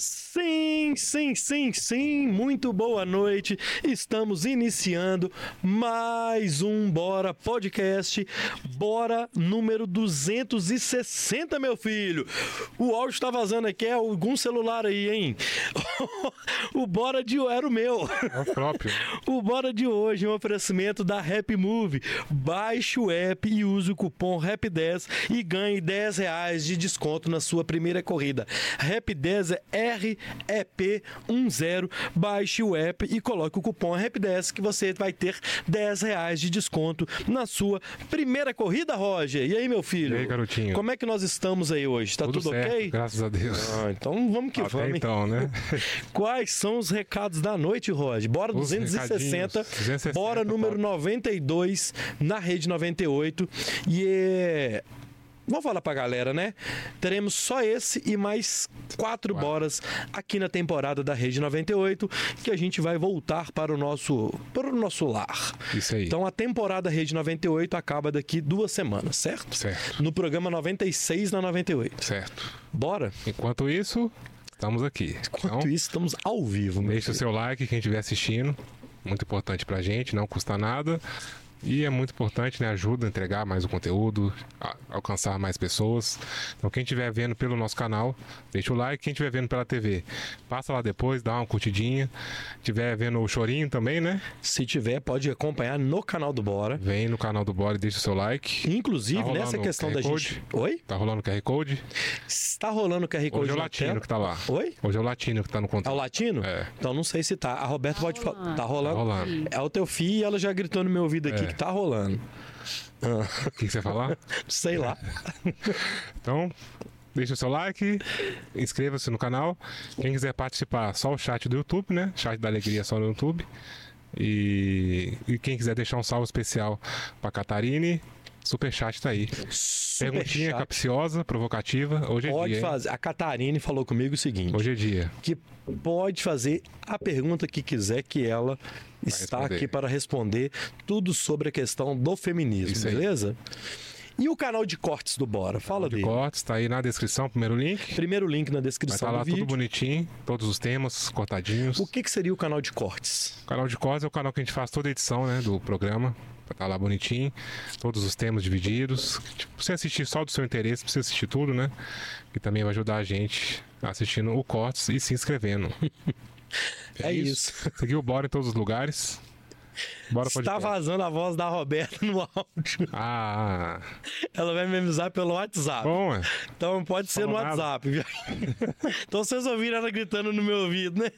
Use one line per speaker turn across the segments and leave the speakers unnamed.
Sim, sim, sim, sim, muito boa noite. Estamos iniciando mais um Bora Podcast. Bora número 260, meu filho. O áudio tá vazando aqui, é algum celular aí, hein? o Bora de era o meu.
É o próprio.
O Bora de hoje é um oferecimento da Rap Move. Baixe o app e use o cupom RAP10 e ganhe 10 reais de desconto na sua primeira corrida. Rap10 é REP10. Baixe o app e coloque o cupom RAP10 que você vai ter 10 reais de desconto na sua primeira corrida, Roger. E aí, meu filho?
E aí, garotinho?
Como é que nós estamos aí hoje? Tá tudo,
certo,
ok?
Graças a Deus.
Ah, então vamos que
Até
vamos.
então, né?
Quais são os recados da noite, Roger? Bora
Os
260,
recadinhos, 260,
bora número
top.
92 na rede 98. E é. Vamos falar pra galera, né? Teremos só esse e mais quatro
Quatro.
boras aqui na temporada da Rede 98, que a gente vai voltar para o nosso, para o nosso lar.
Isso aí.
Então a temporada Rede 98 acaba daqui duas semanas, certo?
Certo.
No programa 96 na 98.
Certo.
Bora?
Enquanto isso, estamos aqui.
Enquanto
então,
isso, estamos ao vivo.
deixa o seu like, quem estiver assistindo. Muito importante pra gente, não custa nada. E é muito importante, né? Ajuda a entregar mais o conteúdo, a- alcançar mais pessoas. Então, quem estiver vendo pelo nosso canal, deixa o like. Quem estiver vendo pela TV, passa lá depois, dá uma curtidinha. Estiver vendo o Chorinho também, né?
Se tiver, pode acompanhar no canal do Bora.
Vem no canal do Bora e deixa o seu like.
Inclusive,
Tá
nessa questão da gente. Oi?
Tá rolando o QR Code.
Está rolando o QR Code
Hoje é o Latino
tela?
que tá lá.
Oi?
Hoje é o Latino que tá no
É o
contato.
latino?
É.
Então não sei se tá. A Roberta pode falar. Tá rolando?
Tá rolando.
É o teu filho e ela já gritou no meu ouvido aqui
É.
que tá rolando. Ah,
O que que você ia falar?
sei lá.
Então, deixa o seu like, inscreva-se no canal. Quem quiser participar, só o chat do YouTube, né? Chat da Alegria só no YouTube. E, e quem quiser deixar um salve especial pra Catarine, super chat tá aí. Perguntinha
Superchat.
capciosa, provocativa. Hoje é
Pode
dia.
fazer. A Catarine falou comigo o seguinte:
Hoje é dia.
que pode fazer a pergunta que quiser, que ela está
responder.
aqui para responder tudo sobre a questão do feminismo,
Isso aí.
beleza? E o canal de cortes do Bora? Fala
De
dele.
cortes, tá aí na descrição, primeiro link.
Primeiro link na
Vai
descrição
estar lá
do
tudo bonitinho, todos os temas cortadinhos.
O que, que seria o canal de cortes?
O canal de Cos é o canal que a gente faz toda a edição né, do programa. Vai estar lá bonitinho. Todos os temas divididos. Tipo, você assistir só do seu interesse, pra você assistir tudo, né? Que também vai ajudar a gente assistindo o Cortes e se inscrevendo.
É isso.
Seguir o Bora em todos os lugares. Bora
Está
podcast.
vazando a voz da Roberta no áudio.
Ah,
Ela vai me avisar pelo WhatsApp.
bom, é.
Então pode ser no
nada.
WhatsApp. então vocês ouviram ela gritando no meu ouvido, né?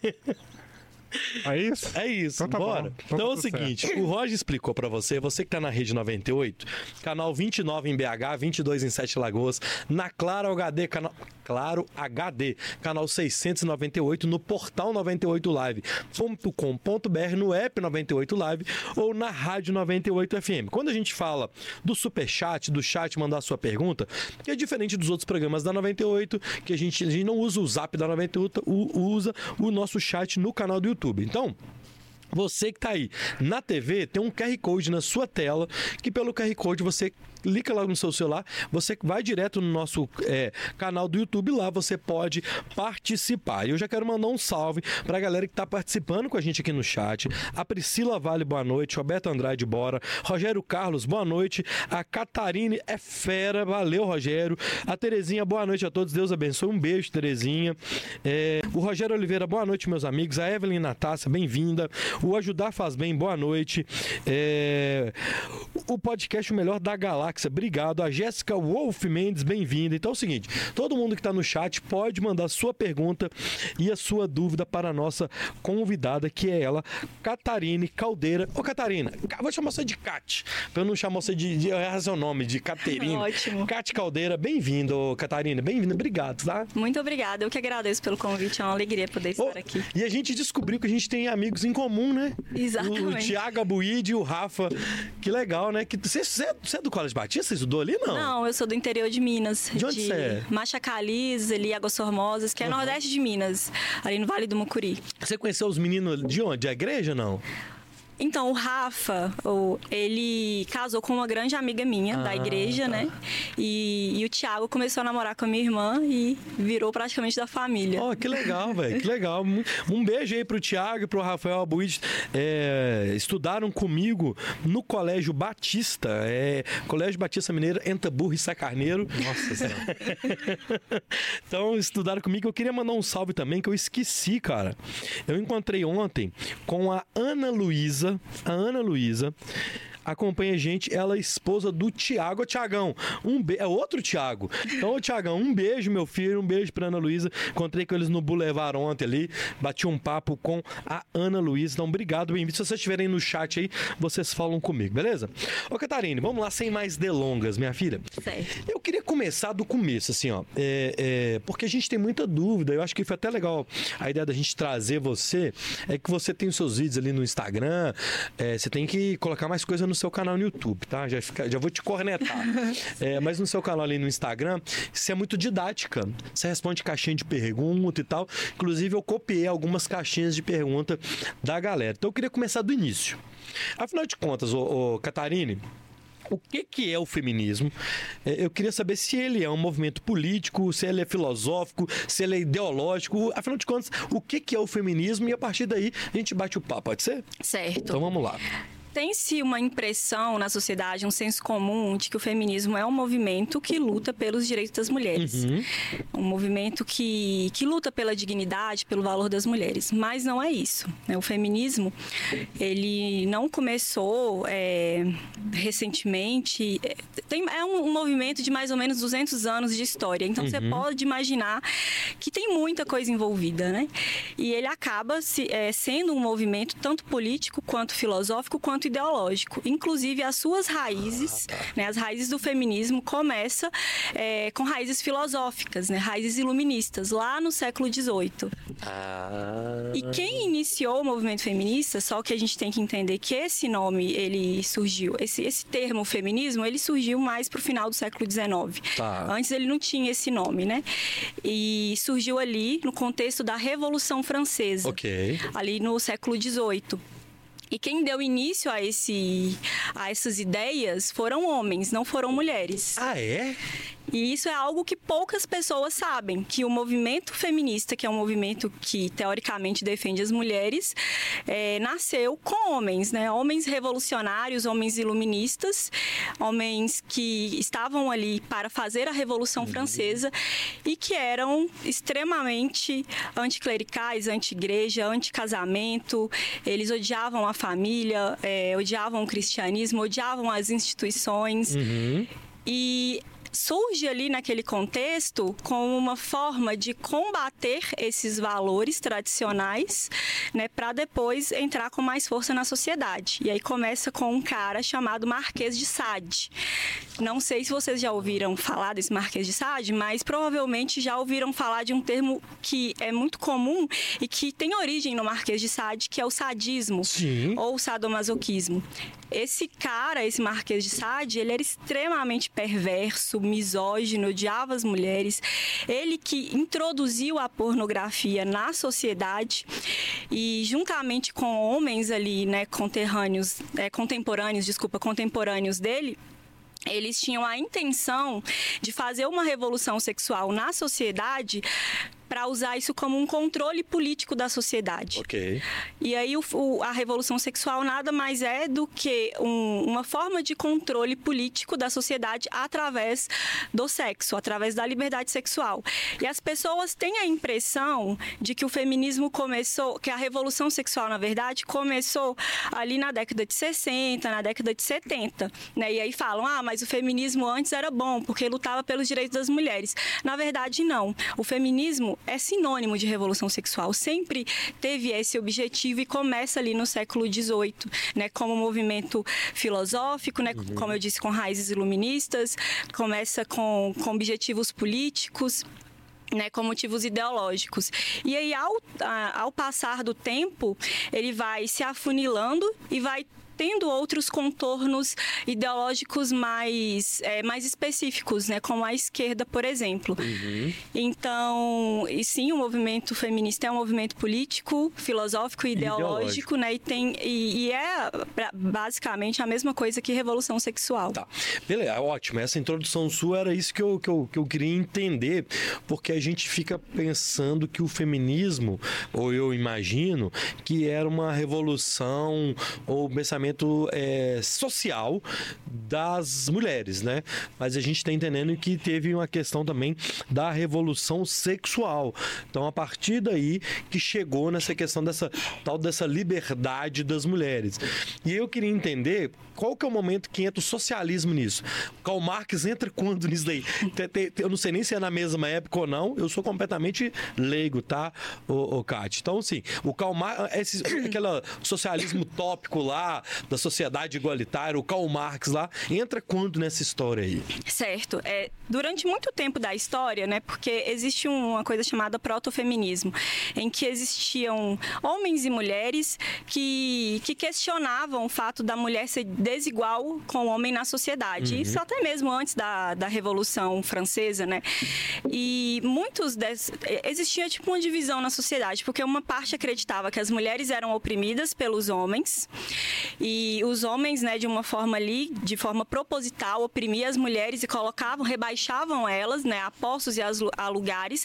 É isso?
É isso,
Então tá
bora.
bom. Então
Então,
tá
é o
tudo
seguinte, o Roger explicou pra você, você que tá na rede 98, canal 29 em BH, 22 em Sete Lagoas, na Claro HD, canal Claro HD, canal 698 no portal 98live.com.br, no app 98 Live ou na rádio 98 FM. Quando a gente fala do superchat, do chat mandar sua pergunta, que é diferente dos outros programas da 98, que a gente, a gente não usa o Zap da 98, u- usa o nosso chat no canal do YouTube. Então, você que tá aí na TV, tem um QR Code na sua tela, que pelo QR Code você clica lá no seu celular, você vai direto no nosso é, canal do YouTube, lá você pode participar. E eu já quero mandar um salve pra galera que tá participando com a gente aqui no chat. A Priscila Vale, boa noite. Roberto Andrade, bora. Rogério Carlos, boa noite. A Catarine é fera, valeu, Rogério. A Terezinha, boa noite a todos. Deus abençoe. Um beijo, Terezinha. É, o Rogério Oliveira, boa noite, meus amigos. A Evelyn Natácia, bem-vinda. O Ajudar Faz Bem, boa noite. É, o podcast O Melhor da Galáxia, obrigado. A Jéssica Wolf Mendes, bem-vinda. Então é o seguinte: todo mundo que está no chat pode mandar sua pergunta e a sua dúvida para a nossa convidada, que é ela, Catarine Caldeira. Ô, Catarina, vou chamar você de Cat, para eu não chamar você de, de errar seu nome, de Caterine.
Ótimo.
Cat Caldeira, bem-vindo, Catarina, bem-vinda, obrigado, tá?
Muito obrigada, eu que agradeço pelo convite, é uma alegria poder estar aqui.
E a gente descobriu que a gente tem amigos em comum, né? O, o
Exatamente.
Tiago Abuide e o Rafa. Que legal, né? Você, é- é do Colégio Batista? Você estudou ali, não?
Não, eu sou do interior de Minas.
De onde você é?
Machacaliz, ali, Águas Formosas, que é nordeste de Minas, ali no Vale do Mucuri.
Você conheceu os meninos de onde? Da igreja, não?
Então, o Rafa, ele casou com uma grande amiga minha da
Ah,
igreja,
tá.
né? E, e o Thiago começou a namorar com a minha irmã e virou praticamente da família.
Ó, que legal, velho, que legal. Um- Um beijo aí pro Thiago e pro Rafael Abuid. É, estudaram comigo no Colégio Batista, é, Colégio Batista Mineiro, Entaburro e Sacarneiro.
Nossa senhora.
então, estudaram comigo. Eu queria mandar um salve também, que eu esqueci, cara. Eu encontrei ontem com a Ana Luísa. A Ana Luísa acompanha a gente, ela é esposa do Tiago. Ô, Tiagão, um be... é outro Tiago. Então, Tiagão, um beijo, meu filho, um beijo pra Ana Luísa. Encontrei com eles no Boulevard ontem ali, bati um papo com a Ana Luísa. Então, obrigado, bem-vindo. Se vocês estiverem no chat aí, vocês falam comigo, beleza? Ô, Catarine, vamos lá, sem mais delongas, minha filha.
Certo.
Eu queria começar do começo, assim, ó. É, é, porque a gente tem muita dúvida. Eu acho que foi até legal a ideia da gente trazer você. É que você tem os seus vídeos ali no Instagram. é, você tem que colocar mais coisa no seu canal no YouTube, tá? Já, fica- já vou te cornetar. É, mas no seu canal ali no Instagram, você é muito didática. Você responde caixinha de pergunta e tal. Inclusive, eu copiei algumas caixinhas de pergunta da galera. Então eu queria começar do início. Afinal de contas, ô, ô Catarine, o que, que é o feminismo? É, Eu queria saber se ele é um movimento político, se ele é filosófico, se ele é ideológico. Afinal de contas, o que, que é o feminismo? E a partir daí a gente bate o papo, pode ser?
Certo.
Então vamos lá.
Tem-se uma impressão na sociedade, um senso comum, de que o feminismo é um movimento que luta pelos direitos das mulheres.
Uhum.
Um movimento que, que luta pela dignidade, pelo valor das mulheres. Mas não é isso. né? O feminismo, ele não começou é, recentemente. É, tem, é um, um movimento de mais ou menos 200 anos de história. Então, você pode imaginar que tem muita coisa envolvida, né? E ele acaba se, é, sendo um movimento tanto político, quanto filosófico, quanto ideológico. Inclusive, as suas raízes, né, as raízes do feminismo, começa é, com raízes filosóficas, né, raízes iluministas, lá no século XVIII. E quem iniciou o movimento feminista, só que a gente tem que entender que esse nome, ele surgiu, esse, esse termo feminismo, ele surgiu mais pro final do século XIX.
Tá.
Antes ele não tinha esse nome, né? E surgiu ali no contexto da Revolução Francesa
Ok.
ali no século XVIII. E quem deu início a, esse, a essas ideias foram homens, não foram mulheres.
Ah, é?
E isso é algo que poucas pessoas sabem, que o movimento feminista, que é um movimento que teoricamente defende as mulheres, eh, nasceu com homens, né? Homens revolucionários, homens iluministas, homens que estavam ali para fazer a Revolução Francesa e que eram extremamente anticlericais, anti-igreja, anti-casamento. Eles odiavam a família, eh, odiavam o cristianismo, odiavam as instituições.
Uhum.
E surge ali naquele contexto como uma forma de combater esses valores tradicionais, né, para depois entrar com mais força na sociedade. E aí começa com um cara chamado Marquês de Sade. Não sei se vocês já ouviram falar desse Marquês de Sade, mas provavelmente já ouviram falar de um termo que é muito comum e que tem origem no Marquês de Sade, que é o sadismo
Sim.
ou sadomasoquismo. Esse cara, esse Marquês de Sade, ele era extremamente perverso, misógino, odiava as mulheres. Ele que introduziu a pornografia na sociedade e juntamente com homens ali, né, conterrâneos, é, contemporâneos, desculpa, contemporâneos dele, eles tinham a intenção de fazer uma revolução sexual na sociedade para usar isso como um controle político da sociedade.
Ok.
E aí o- o- a revolução sexual nada mais é do que um- uma forma de controle político da sociedade através do sexo, através da liberdade sexual. E as pessoas têm a impressão de que o feminismo começou, que a revolução sexual, na verdade, começou ali na década de 60, na década de 70. Né? E aí falam, ah, mas o feminismo antes era bom, porque lutava pelos direitos das mulheres. Na verdade, não. O feminismo é sinônimo de revolução sexual, sempre teve esse objetivo e começa ali no século XVIII, né, como movimento filosófico, né, como eu disse, com raízes iluministas, começa com, com objetivos políticos né, com motivos ideológicos. E aí, ao, ao passar do tempo, ele vai se afunilando e vai tendo outros contornos ideológicos mais, é, mais específicos, né? Como a esquerda, por exemplo. Uhum. Então, e sim, o movimento feminista é um movimento político, filosófico e ideológico, ideológico. né? E, tem, e, e, é basicamente a mesma coisa que revolução sexual.
Tá. Beleza, ótimo. Essa introdução sua era isso que eu, que eu, que eu queria entender, porque a gente fica pensando que o feminismo, ou eu imagino, que era uma revolução ou pensamento é, social das mulheres, né? Mas a gente está entendendo que teve uma questão também da revolução sexual. Então, a partir daí que chegou nessa questão dessa tal dessa liberdade das mulheres. E eu queria entender qual que é o momento que entra o socialismo nisso. Karl Marx entra quando nisso daí? Eu não sei nem se é na mesma época ou não. Eu sou completamente leigo, tá, o, o Kátia? Então, assim, o Karl Marx, esse, aquele socialismo tópico lá, da sociedade igualitária, o Karl Marx lá, entra quando nessa história aí?
Certo. É, durante muito tempo da história, né, porque existe uma coisa chamada protofeminismo, em que existiam homens e mulheres que, que questionavam o fato da mulher ser desigual com o homem na sociedade. Uhum. Isso até mesmo antes da, da Revolução Francesa, né? E muitos desses... Existia, tipo, uma divisão na sociedade, porque uma parte acreditava que as mulheres eram oprimidas pelos homens e os homens, né, de uma forma ali, de forma proposital, oprimiam as mulheres e colocavam, rebaixavam elas, né, a postos e a lugares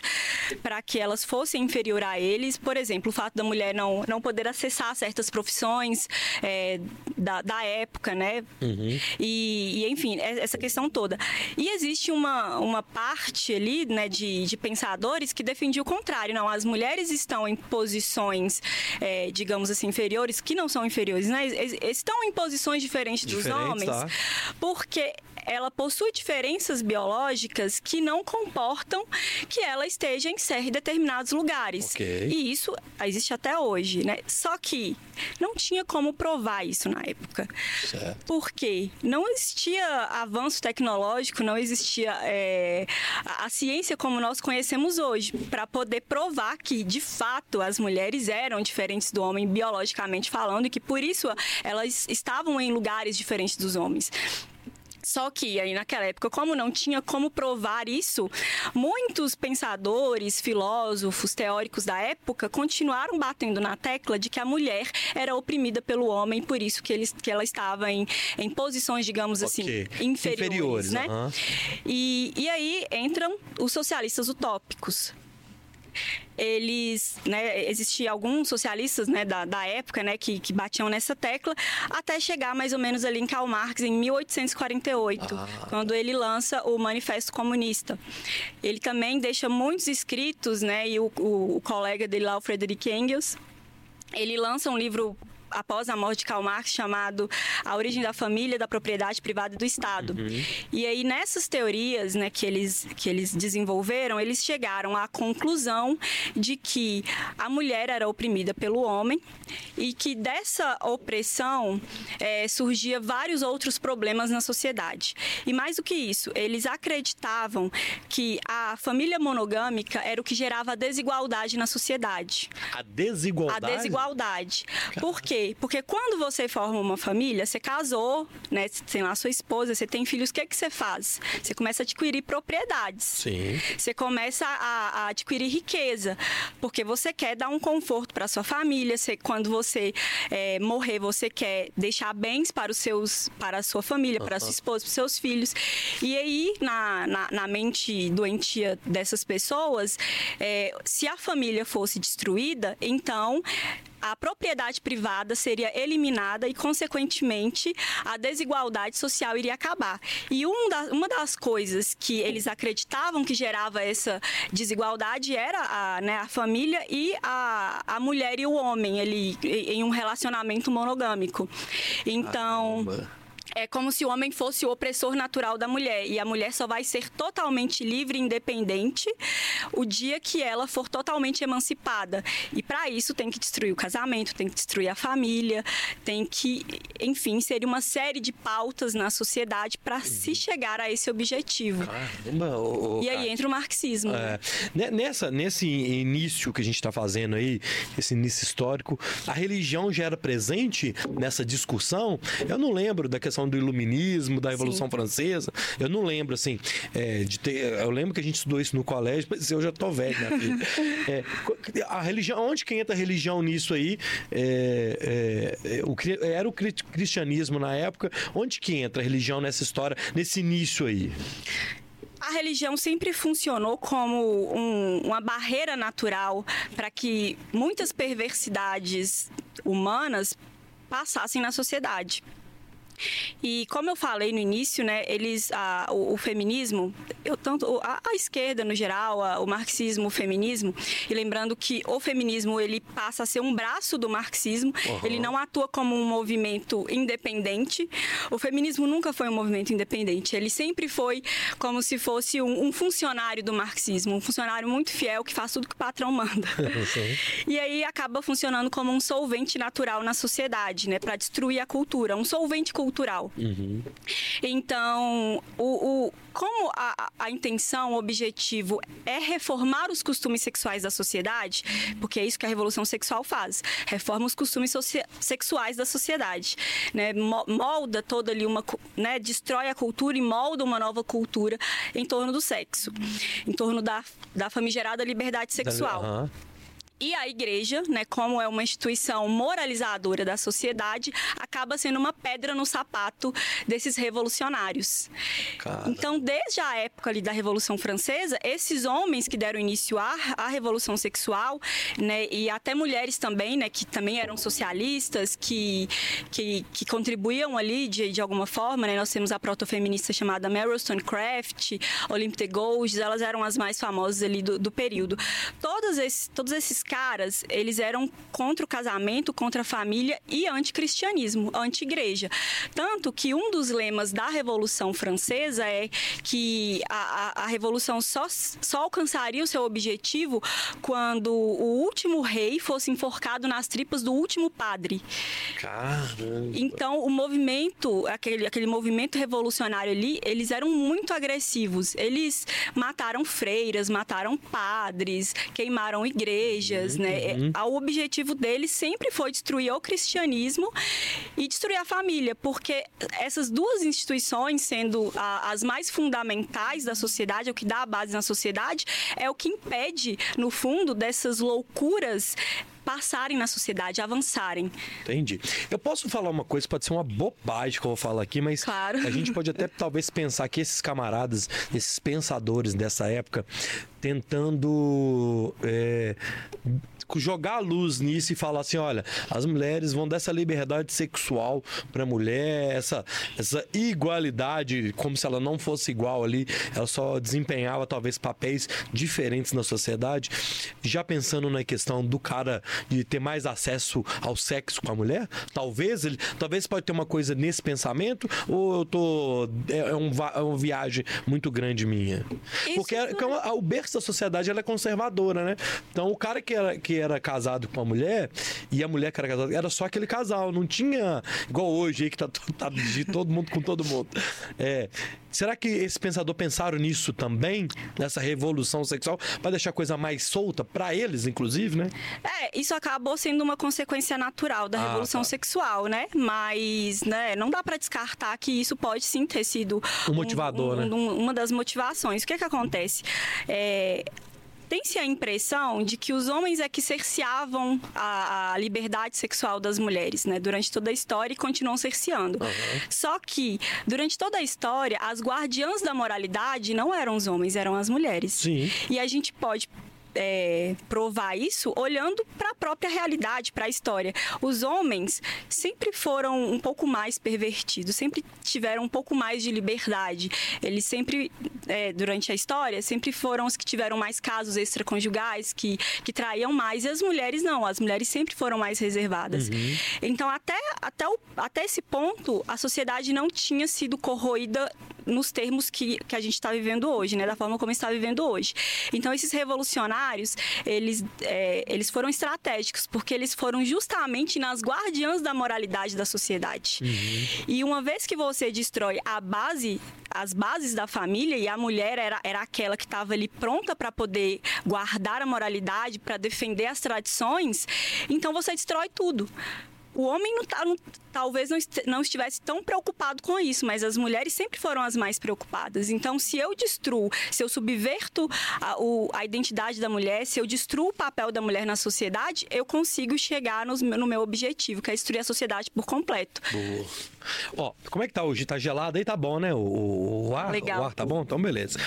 para que elas fossem inferior a eles. Por exemplo, o fato da mulher não, não poder acessar certas profissões é, da, da época, né? Uhum. E, e, enfim, é, essa questão toda. E existe uma, uma parte ali, né, de, de pensadores que defendia o contrário. Não, as mulheres estão em posições, é, digamos assim, inferiores, que não são inferiores, né? Estão em posições diferentes dos Diferente, homens, tá. porque ela possui diferenças biológicas que não comportam que ela esteja em ser determinados lugares. Okay. E isso existe até hoje, né? Só que não tinha como provar isso na época. Certo. Porque não existia avanço tecnológico, não existia é, a ciência como nós conhecemos hoje para poder provar que, de fato, as mulheres eram diferentes do homem biologicamente falando e que por isso elas estavam em lugares diferentes dos homens. Só que aí naquela época, como não tinha como provar isso, muitos pensadores, filósofos, teóricos da época continuaram batendo na tecla de que a mulher era oprimida pelo homem, por isso que, eles, que ela estava em, em posições, digamos assim, okay. inferiores, inferiores né? Uhum. E, e aí entram os socialistas utópicos eles, né, existiam alguns socialistas, né, da, da época, né, que, que batiam nessa tecla, até chegar mais ou menos ali em Karl Marx em 1848, ah. quando ele lança o Manifesto Comunista. Ele também deixa muitos escritos, né, e o, o, o colega dele lá, o Frederick Engels, ele lança um livro após a morte de Karl Marx chamado A Origem da Família, da Propriedade Privada e do Estado. Uhum. E aí nessas teorias, né, que eles que eles desenvolveram, eles chegaram à conclusão de que a mulher era oprimida pelo homem e que dessa opressão é, surgia vários outros problemas na sociedade. E mais do que isso, eles acreditavam que a família monogâmica era o que gerava a desigualdade na sociedade.
A desigualdade?
A desigualdade. Por quê? Quê? Porque quando você forma uma família, você casou, né? Você tem lá sua esposa, você tem filhos, o que é que você faz? Você começa a adquirir propriedades.
Sim.
Você começa a, a adquirir riqueza, porque você quer dar um conforto para sua família. Você, quando você é, morrer, você quer deixar bens para os seus, para a sua família, para a sua esposa, para os seus filhos. E aí, na, na, na mente doentia dessas pessoas, é, se a família fosse destruída, então a propriedade privada seria eliminada e, consequentemente, a desigualdade social iria acabar. E um da, uma das coisas que eles acreditavam que gerava essa desigualdade era a, né, a família e a, a mulher e o homem ele, em um relacionamento monogâmico. Então. É como se o homem fosse o opressor natural da mulher e a mulher só vai ser totalmente livre e independente o dia que ela for totalmente emancipada. E para isso tem que destruir o casamento, tem que destruir a família, tem que, enfim, ser uma série de pautas na sociedade para uhum. se chegar a esse objetivo. Caramba, e aí entra o marxismo. É,
né? Nessa, nesse início que a gente está fazendo aí, esse início histórico, a religião já era presente nessa discussão? Eu não lembro da questão do iluminismo, da Revolução Sim. Francesa. Eu não lembro, assim, é, de ter. Eu lembro que a gente estudou isso no colégio, mas eu já tô velho, filha. É, a religião, onde que entra a religião nisso aí? É, é, o, era o cristianismo na época. Onde que entra a religião nessa história, nesse início aí?
a religião sempre funcionou como um, uma barreira natural para que muitas perversidades humanas passassem na sociedade. E como eu falei no início, né, eles, a, o, o, feminismo, eu tanto a, a esquerda no geral, a, o marxismo, o feminismo, e lembrando que o feminismo ele passa a ser um braço do marxismo, uhum. ele não atua como um movimento independente. O feminismo nunca foi um movimento independente, ele sempre foi como se fosse um, um funcionário do marxismo, um funcionário muito fiel que faz tudo que o patrão manda. e aí acaba funcionando como um solvente natural na sociedade, né, para destruir a cultura, um solvente cultural cultural. Uhum. Então, o, o como a, a, intenção, o objetivo é reformar os costumes sexuais da sociedade, porque é isso que a revolução sexual faz, reforma os costumes sexuais da sociedade, né? molda toda ali uma, né? destrói a cultura e molda uma nova cultura em torno do sexo, em torno da, da famigerada liberdade sexual. Uhum. E a igreja, né, como é uma instituição moralizadora da sociedade, acaba sendo uma pedra no sapato desses revolucionários. Cara. Então, desde a época ali da Revolução Francesa, esses homens que deram início à, à revolução sexual, né, e até mulheres também, né, que também eram socialistas, que, que, que contribuíam ali de, de alguma forma, né, nós temos a protofeminista chamada Meryl Stonecraft, Olympe de Gouges, elas eram as mais famosas ali do, do período. Todos esses, todos esses caras, eles eram contra o casamento, contra a família e anticristianismo, anti-igreja. Tanto que um dos lemas da Revolução Francesa é que a, a, a Revolução só, só alcançaria o seu objetivo quando o último rei fosse enforcado nas tripas do último padre. Caramba! Então, o movimento, aquele, aquele movimento revolucionário ali, eles eram muito agressivos. Eles mataram freiras, mataram padres, queimaram igrejas igrejas, né? É, uhum. O objetivo deles sempre foi destruir o cristianismo e destruir a família, porque essas duas instituições, sendo a, as mais fundamentais da sociedade, é o que dá a base na sociedade, é o que impede, no fundo, dessas loucuras passarem na sociedade, avançarem.
Entendi. Eu posso falar uma coisa, pode ser uma bobagem que eu vou falar aqui, mas claro. a gente pode até talvez pensar que esses camaradas, esses pensadores dessa época, tentando é, jogar a luz nisso e falar assim: olha, as mulheres vão dar essa liberdade sexual para a mulher, essa, essa igualdade, como se ela não fosse igual ali, ela só desempenhava talvez papéis diferentes na sociedade. Já pensando na questão do cara de ter mais acesso ao sexo com a mulher, talvez ele, talvez pode ter uma coisa nesse pensamento, ou eu tô. É, é, um, é uma viagem muito grande minha. Isso Porque é, é o berço da sociedade ela é conservadora, né? Então o cara que era, que era casado com a mulher e a mulher que era casada, era só aquele casal, não tinha igual hoje aí que tá, tá de todo mundo com todo mundo. É, será que esse pensador pensaram nisso também, nessa revolução sexual, para deixar a coisa mais solta para eles, inclusive, né?
É, isso acabou sendo uma consequência natural da ah, revolução tá. sexual, né? Mas, né, não dá para descartar que isso pode sim ter sido
um motivador, um, um,
né? uma das motivações. O que é que acontece? É, tem-se a impressão de que os homens é que cerceavam a, a, liberdade sexual das mulheres, né? Durante toda a história e continuam cerceando. Uhum. Só que, durante toda a história, as guardiãs da moralidade não eram os homens, eram as mulheres. Sim. E a gente pode é, provar isso olhando para a própria realidade, para a história. Os homens sempre foram um pouco mais pervertidos, sempre tiveram um pouco mais de liberdade. Eles sempre, é, durante a história, sempre foram os que tiveram mais casos extraconjugais, que, que traíam mais, e as mulheres não. As mulheres sempre foram mais reservadas. Uhum. Então, até, até, o, até esse ponto, a sociedade não tinha sido corroída nos termos que, que a gente está vivendo hoje, né? Da forma como está vivendo hoje. Então, esses revolucionários, eles, é, eles foram estratégicos, porque eles foram justamente nas guardiãs da moralidade da sociedade. Uhum. E uma vez que você destrói a base, as bases da família, e a mulher era, era aquela que estava ali pronta para poder guardar a moralidade, para defender as tradições, então você destrói tudo o homem não, tá, não, talvez não, não estivesse tão preocupado com isso, mas as mulheres sempre foram as mais preocupadas. Então, se eu destruo, se eu subverto a, o, a identidade da mulher, se eu destruo o papel da mulher na sociedade, eu consigo chegar nos, no meu objetivo, que é destruir a sociedade por completo.
Boa. Ó, como é que tá hoje? Tá gelado aí? Tá bom, né? O, o ar,
Legal.
o ar tá bom? Então, beleza.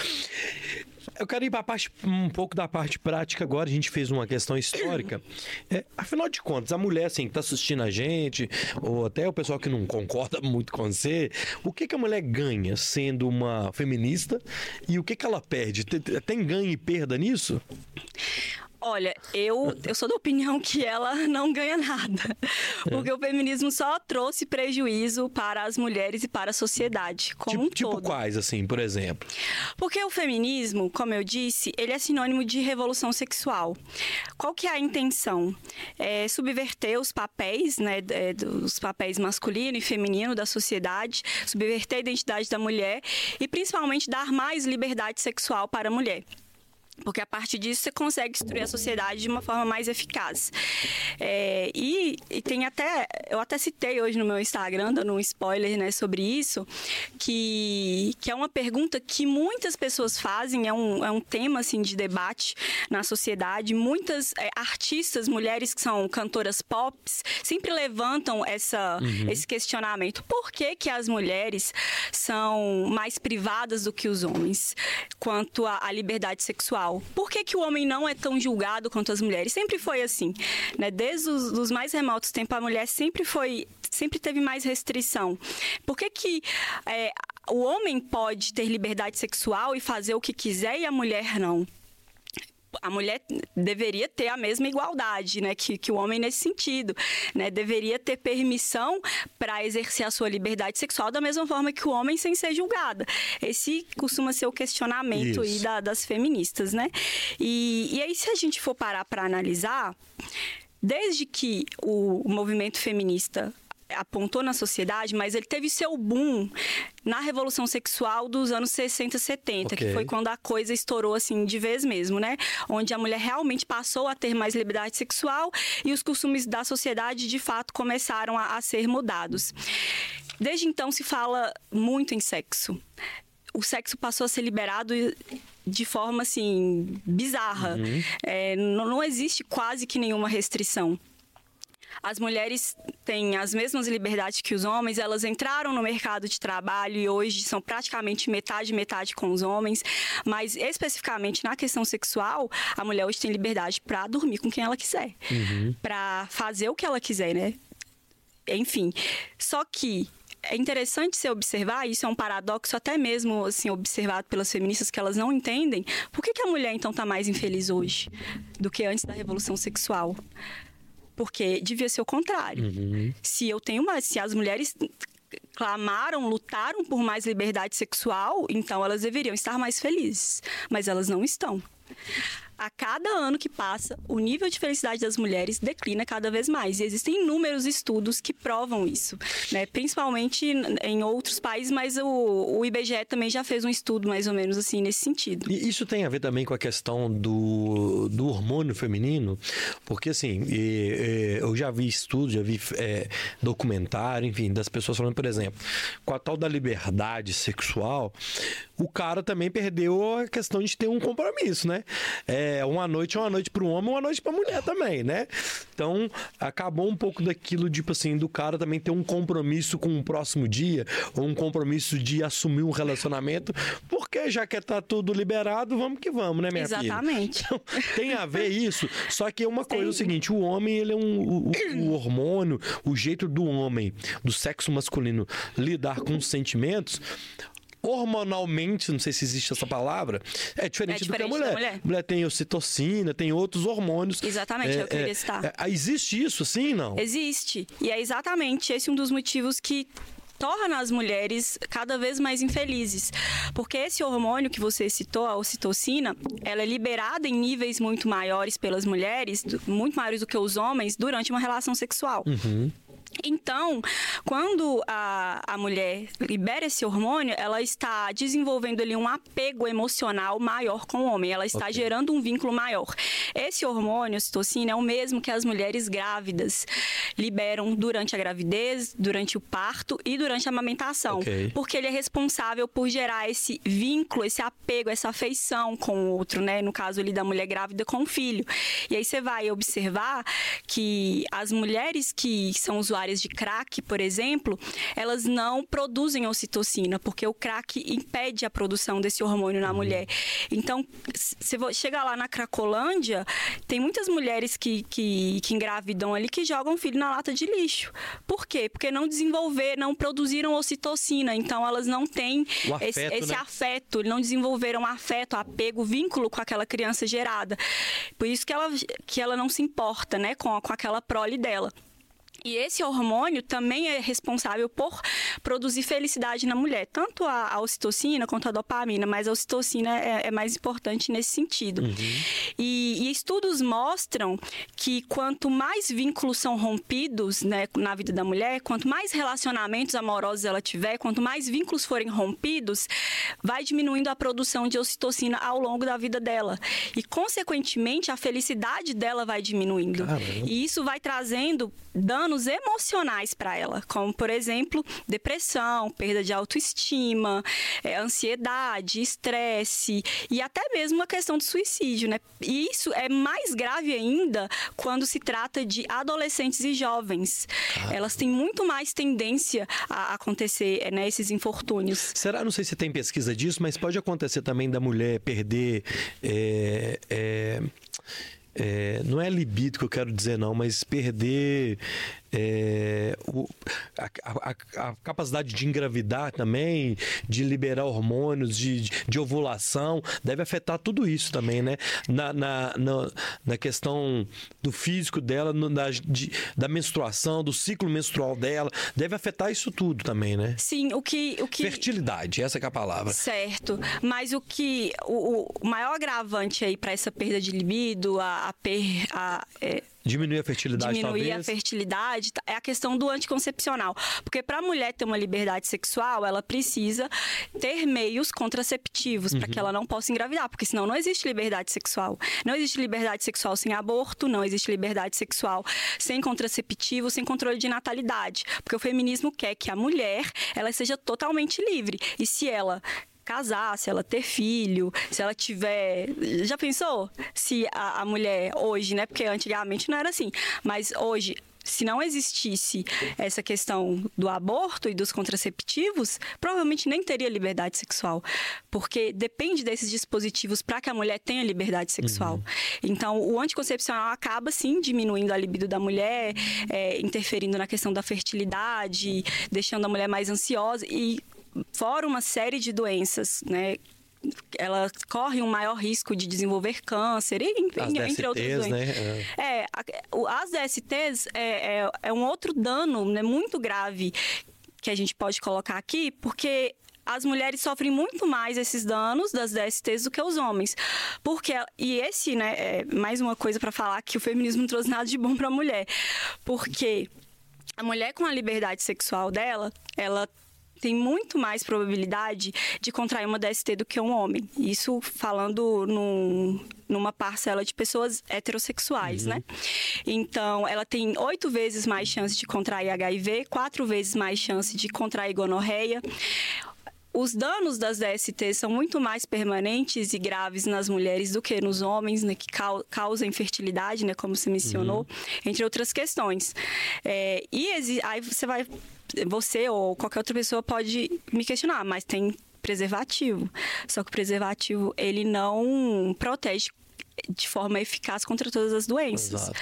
Eu quero ir para parte, um pouco da parte prática agora. A gente fez uma questão histórica. É, afinal de contas, a mulher assim, que está assistindo a gente, ou até o pessoal que não concorda muito com você, o que, que a mulher ganha sendo uma feminista e o que, que ela perde? Tem, tem ganho e perda nisso?
Olha, eu, eu sou da opinião que ela não ganha nada. É. Porque o feminismo só trouxe prejuízo para as mulheres e para a sociedade como
tipo,
um
tipo
todo.
quais, assim, por exemplo?
Porque o feminismo, como eu disse, ele é sinônimo de revolução sexual. Qual que é a intenção? É subverter os papéis, né, é, dos papéis masculino e feminino da sociedade, subverter a identidade da mulher e principalmente dar mais liberdade sexual para a mulher porque a partir disso você consegue destruir a sociedade de uma forma mais eficaz. É, e, e, tem até, eu até citei hoje no meu Instagram, dando um spoiler né, sobre isso, que, que é uma pergunta que muitas pessoas fazem, é um, é um tema assim, de debate na sociedade. Muitas é, artistas, mulheres que são cantoras pop, sempre levantam essa, uhum. esse questionamento. Por que, que as mulheres são mais privadas do que os homens quanto à liberdade sexual? Por que, que o homem não é tão julgado quanto as mulheres? Sempre foi assim, né? Desde os dos mais remotos tempos, a mulher sempre foi, sempre teve mais restrição. Por que que é, o homem pode ter liberdade sexual e fazer o que quiser e a mulher não? A mulher deveria ter a mesma igualdade, né, que, que o homem nesse sentido, né, deveria ter permissão para exercer a sua liberdade sexual da mesma forma que o homem sem ser julgada. Esse costuma ser o questionamento aí da, das feministas, né? E, e aí se a gente for parar para analisar, desde que o movimento feminista apontou na sociedade, mas ele teve seu boom na revolução sexual dos anos 60, 70, okay. que foi quando a coisa estourou assim de vez mesmo, né? Onde a mulher realmente passou a ter mais liberdade sexual e os costumes da sociedade de fato começaram a, a ser mudados. Desde então se fala muito em sexo. O sexo passou a ser liberado de forma assim bizarra. Uhum. É, não, não existe quase que nenhuma restrição as mulheres têm as mesmas liberdades que os homens, elas entraram no mercado de trabalho e hoje são praticamente metade metade com os homens, mas especificamente na questão sexual, a mulher hoje tem liberdade para dormir com quem ela quiser, uhum. para fazer o que ela quiser, né? Enfim, só que é interessante se observar, isso é um paradoxo até mesmo assim observado pelas feministas que elas não entendem. Por que, que a mulher então está mais infeliz hoje do que antes da revolução sexual? Porque devia ser o contrário. Uhum. Se eu tenho uma. Se as mulheres clamaram, lutaram por mais liberdade sexual, então elas deveriam estar mais felizes. Mas elas não estão a cada ano que passa, o nível de felicidade das mulheres declina cada vez mais. E existem inúmeros estudos que provam isso, né? principalmente em outros países, mas o, o IBGE também já fez um estudo mais ou menos assim nesse sentido.
E isso tem a ver também com a questão do, do hormônio feminino, porque assim, e, e, eu já vi estudos, já vi é, documentário, enfim, das pessoas falando, por exemplo, com a tal da liberdade sexual, o cara também perdeu a questão de ter um compromisso, né? É, é, uma noite é uma noite para o homem, uma noite para a mulher também, né? Então, acabou um pouco daquilo, tipo assim, do cara também ter um compromisso com o próximo dia, ou um compromisso de assumir um relacionamento, porque já que tá tudo liberado, vamos que vamos, né, minha
Exatamente.
filha? Exatamente. Então, tem a ver isso, só que uma coisa é o seguinte, o homem, ele é um... O, o hormônio, o jeito do homem, do sexo masculino, lidar com os sentimentos hormonalmente, não sei se existe essa palavra, é diferente, é diferente do que a mulher. mulher. A mulher tem ocitocina, tem outros hormônios.
Exatamente, é, eu queria é, citar. É,
existe isso, sim, não?
Existe. E é exatamente esse um dos motivos que torna as mulheres cada vez mais infelizes. Porque esse hormônio que você citou, a ocitocina, ela é liberada em níveis muito maiores pelas mulheres, muito maiores do que os homens, durante uma relação sexual. Uhum. Então, quando a, a mulher libera esse hormônio, ela está desenvolvendo ali um apego emocional maior com o homem, ela está okay. gerando um vínculo maior. Esse hormônio, a citocina, é o mesmo que as mulheres grávidas liberam durante a gravidez, durante o parto e durante a amamentação. Okay. Porque ele é responsável por gerar esse vínculo, esse apego, essa afeição com o outro, né? No caso ali da mulher grávida com o filho. E aí você vai observar que as mulheres que são usuárias usuárias de crack, por exemplo, elas não produzem ocitocina, porque o crack impede a produção desse hormônio na uhum. mulher. Então, se você chegar lá na Cracolândia, tem muitas mulheres que, que, que engravidam ali que jogam o filho na lata de lixo. Por quê? Porque não desenvolver, não produziram ocitocina. Então, elas não têm afeto, esse, esse né? afeto, não desenvolveram afeto, apego, vínculo com aquela criança gerada. Por isso que ela, que ela não se importa né, com, com aquela prole dela. E esse hormônio também é responsável por produzir felicidade na mulher, tanto a, a ocitocina quanto a dopamina, mas a ocitocina é, é mais importante nesse sentido. Uhum. E, e, estudos mostram que quanto mais vínculos são rompidos né, na vida da mulher, quanto mais relacionamentos amorosos ela tiver, quanto mais vínculos forem rompidos, vai diminuindo a produção de ocitocina ao longo da vida dela. E, consequentemente, a felicidade dela vai diminuindo. Caramba. E isso vai trazendo danos emocionais para ela, como, por exemplo, depressão, perda de autoestima, é, ansiedade, estresse e até mesmo a questão do suicídio, né? E isso é mais grave ainda quando se trata de adolescentes e jovens. Ah. Elas têm muito mais tendência a acontecer né, esses infortúnios.
Será? Não sei se tem pesquisa disso, mas pode acontecer também da mulher perder. É, é é, não é libido que eu quero dizer, não, mas perder é, o, a, a, a, capacidade de engravidar também, de liberar hormônios, de, de, ovulação, deve afetar tudo isso também, né? Na, na, na, na questão do físico dela, no, da, de, da menstruação, do ciclo menstrual dela, deve afetar isso tudo também, né?
Sim, o que. O que...
Fertilidade, essa é a palavra.
Certo. Mas o que. O, o maior agravante aí para essa perda de libido, a, a, per, a é,
Diminuir a fertilidade,
Diminuir
talvez.
a fertilidade é a questão do anticoncepcional. Porque para a mulher ter uma liberdade sexual, ela precisa ter meios contraceptivos uhum. para que ela não possa engravidar, porque senão não existe liberdade sexual. Não existe liberdade sexual sem aborto, não existe liberdade sexual sem contraceptivo, sem controle de natalidade. Porque o feminismo quer que a mulher ela seja totalmente livre. E se ela casar, se ela ter filho, se ela tiver. Já pensou? Se a, a mulher hoje, né? Porque antigamente não era assim, mas hoje se não existisse essa questão do aborto e dos contraceptivos, provavelmente nem teria liberdade sexual, porque depende desses dispositivos para que a mulher tenha liberdade sexual. Uhum. Então, o anticoncepcional acaba sim diminuindo a libido da mulher, é, interferindo na questão da fertilidade, deixando a mulher mais ansiosa e fora uma série de doenças, né? ela corre um maior risco de desenvolver câncer, enfim, as entre outras doenças. Né? É, as DSTs é, é, é, um outro dano né, muito grave que a gente pode colocar aqui, porque as mulheres sofrem muito mais esses danos das DSTs do que os homens. Porque e esse, né, é mais uma coisa para falar que o feminismo não trouxe nada de bom para a mulher. Porque a mulher com a liberdade sexual dela, ela tem muito mais probabilidade de contrair uma DST do que um homem. Isso falando num, numa parcela de pessoas heterossexuais, uhum. né? Então, ela tem oito vezes mais chance de contrair HIV, quatro vezes mais chance de contrair gonorreia os danos das DST são muito mais permanentes e graves nas mulheres do que nos homens, né, que causam infertilidade, né, como você mencionou, uhum. entre outras questões. É, e aí você vai, você ou qualquer outra pessoa pode me questionar, mas tem preservativo. Só que o preservativo ele não protege de forma eficaz contra todas as doenças. Exato.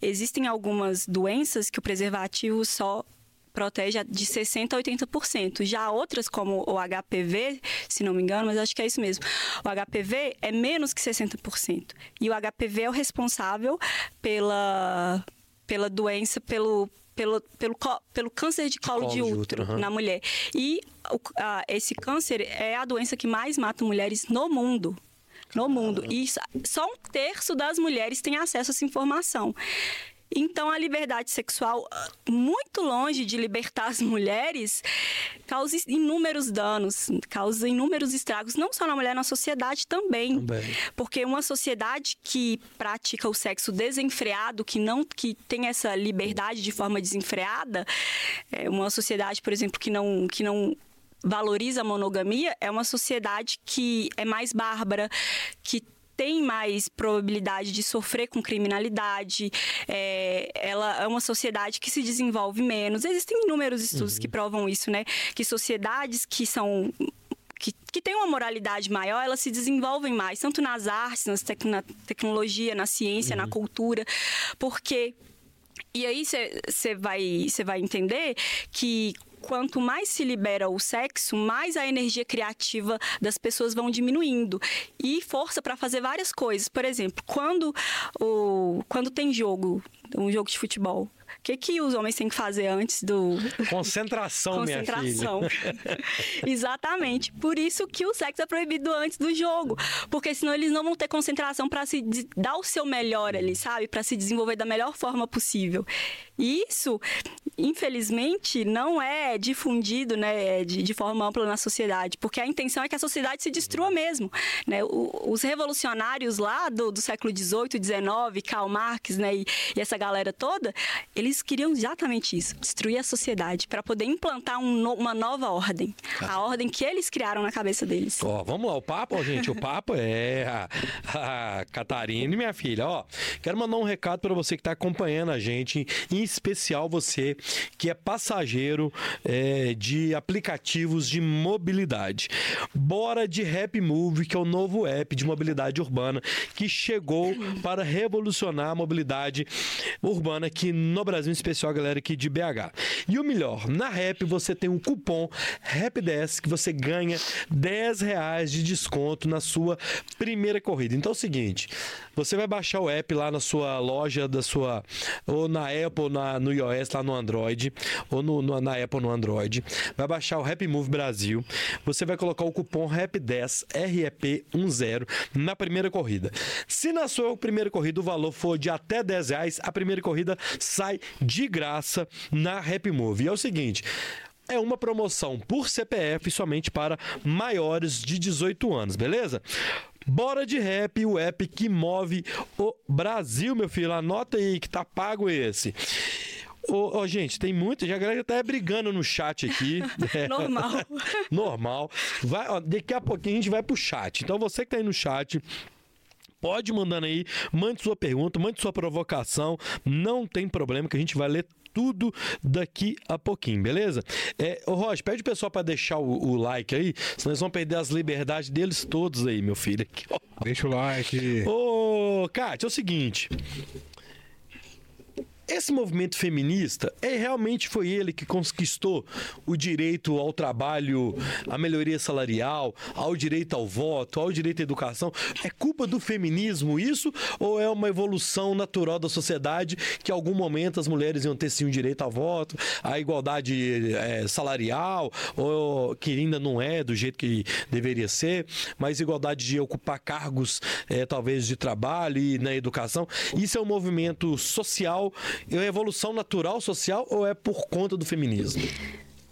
Existem algumas doenças que o preservativo só protege de 60% a 80%. Já outras, como o HPV, se não me engano, mas acho que é isso mesmo. O HPV é menos que 60%. E o HPV é o responsável pela, pela doença, pelo, pelo, pelo, pelo câncer de colo de, de útero, de útero uhum. na mulher. E a, esse câncer é a doença que mais mata mulheres no mundo no mundo. E só um terço das mulheres tem acesso a essa informação. Então, a liberdade sexual, muito longe de libertar as mulheres, causa inúmeros danos, causa inúmeros estragos, não só na mulher, na sociedade também. também. Porque uma sociedade que pratica o sexo desenfreado, que não que tem essa liberdade de forma desenfreada, é uma sociedade, por exemplo, que não, que não valoriza a monogamia, é uma sociedade que é mais bárbara, que tem mais probabilidade de sofrer com criminalidade, é, ela é uma sociedade que se desenvolve menos. Existem inúmeros estudos uhum. que provam isso, né? Que sociedades que são que, que têm uma moralidade maior, elas se desenvolvem mais, tanto nas artes, nas tec na tecnologia, na ciência, uhum. na cultura, porque e aí você vai, vai entender que quanto mais se libera o sexo, mais a energia criativa das pessoas vão diminuindo e força para fazer várias coisas. Por exemplo, quando o quando tem jogo, um jogo de futebol, o que, que os homens têm que fazer antes do.
Concentração, Concentração. minha
filha. Exatamente. Por isso que o sexo é proibido antes do jogo. Porque senão eles não vão ter concentração para se dar o seu melhor ali, sabe? Para se desenvolver da melhor forma possível. E isso, infelizmente, não é difundido né, de, de, forma ampla na sociedade, porque a intenção é que a sociedade se destrua mesmo. Né? O, os revolucionários lá do, do século XVIII, XIX, Karl Marx né, e, e, essa galera toda, eles queriam exatamente isso, destruir a sociedade, para poder implantar um, uma nova ordem. A ordem que eles criaram na cabeça deles.
Ó, vamos lá, o papo, gente, o papo é a, a Catarina, minha filha, ó, quero mandar um recado para você que está acompanhando a gente, em especial você que é passageiro é, de aplicativos de mobilidade. Bora de Rap Move, que é o novo app de mobilidade urbana que chegou para revolucionar a mobilidade urbana aqui no Brasil, em especial a galera aqui de BH. E o melhor, na Rap você tem um cupom RAP10 que você ganha 10 reais de desconto na sua primeira corrida. Então é o seguinte, você vai baixar o app lá na sua loja da sua ou na Apple, na no iOS, lá no Android, ou no, no, na Apple no Android. Vai baixar o Rap Move Brasil. Você vai colocar o cupom RAP10, REP10, na primeira corrida. Se na sua primeira corrida o valor for de até 10 reais, a primeira corrida sai de graça na Rap Move. E é o seguinte é uma promoção por CPF somente para maiores de 18 anos, beleza? Bora de Rap, o app que move o Brasil, meu filho. Anota aí que tá pago esse. Ô, ô, gente, tem muito. Já a galera tá brigando no chat aqui.
É, Normal.
Normal. Vai, ó, daqui a pouquinho a gente vai pro chat. Então você que tá aí no chat. Pode mandando aí, mande sua pergunta, mande sua provocação, não tem problema que a gente vai ler tudo daqui a pouquinho, beleza? É, ô Roger, pede o pessoal para deixar o, o, like aí, senão eles vão perder as liberdades deles todos aí, meu filho. Aqui,
Deixa o like.
Ô, Kátia, é o seguinte. Esse movimento feminista é realmente foi ele que conquistou o direito ao trabalho, à melhoria salarial, ao direito ao voto, ao direito à educação. É culpa do feminismo isso ou é uma evolução natural da sociedade que em algum momento as mulheres iam ter sim o direito ao voto, à igualdade é, salarial, ou que ainda não é do jeito que deveria ser, mas igualdade de ocupar cargos é, talvez de trabalho e na educação. Isso é um movimento social é evolução natural social ou é por conta do feminismo?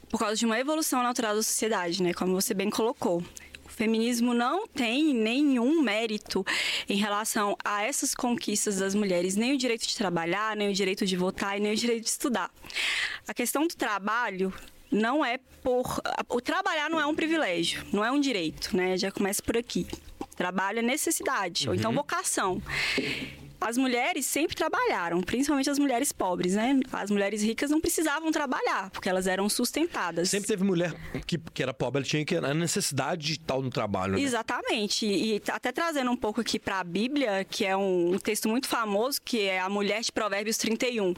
Por causa de uma evolução natural da sociedade, né? Como você bem colocou. O feminismo não tem nenhum mérito em relação a essas conquistas das mulheres, nem o direito de trabalhar, nem o direito de votar e nem o direito de estudar. A questão do trabalho não é por. O trabalhar não é um privilégio, não é um direito, né? Já começa por aqui. Trabalho é necessidade, uhum. ou então vocação as mulheres sempre trabalharam, principalmente as mulheres pobres, né? As mulheres ricas não precisavam trabalhar, porque elas eram sustentadas.
Sempre teve mulher que, que era pobre, ela tinha que a necessidade de estar no trabalho. Né?
Exatamente. E até trazendo um pouco aqui para a Bíblia, que é um, um texto muito famoso, que é a mulher de Provérbios 31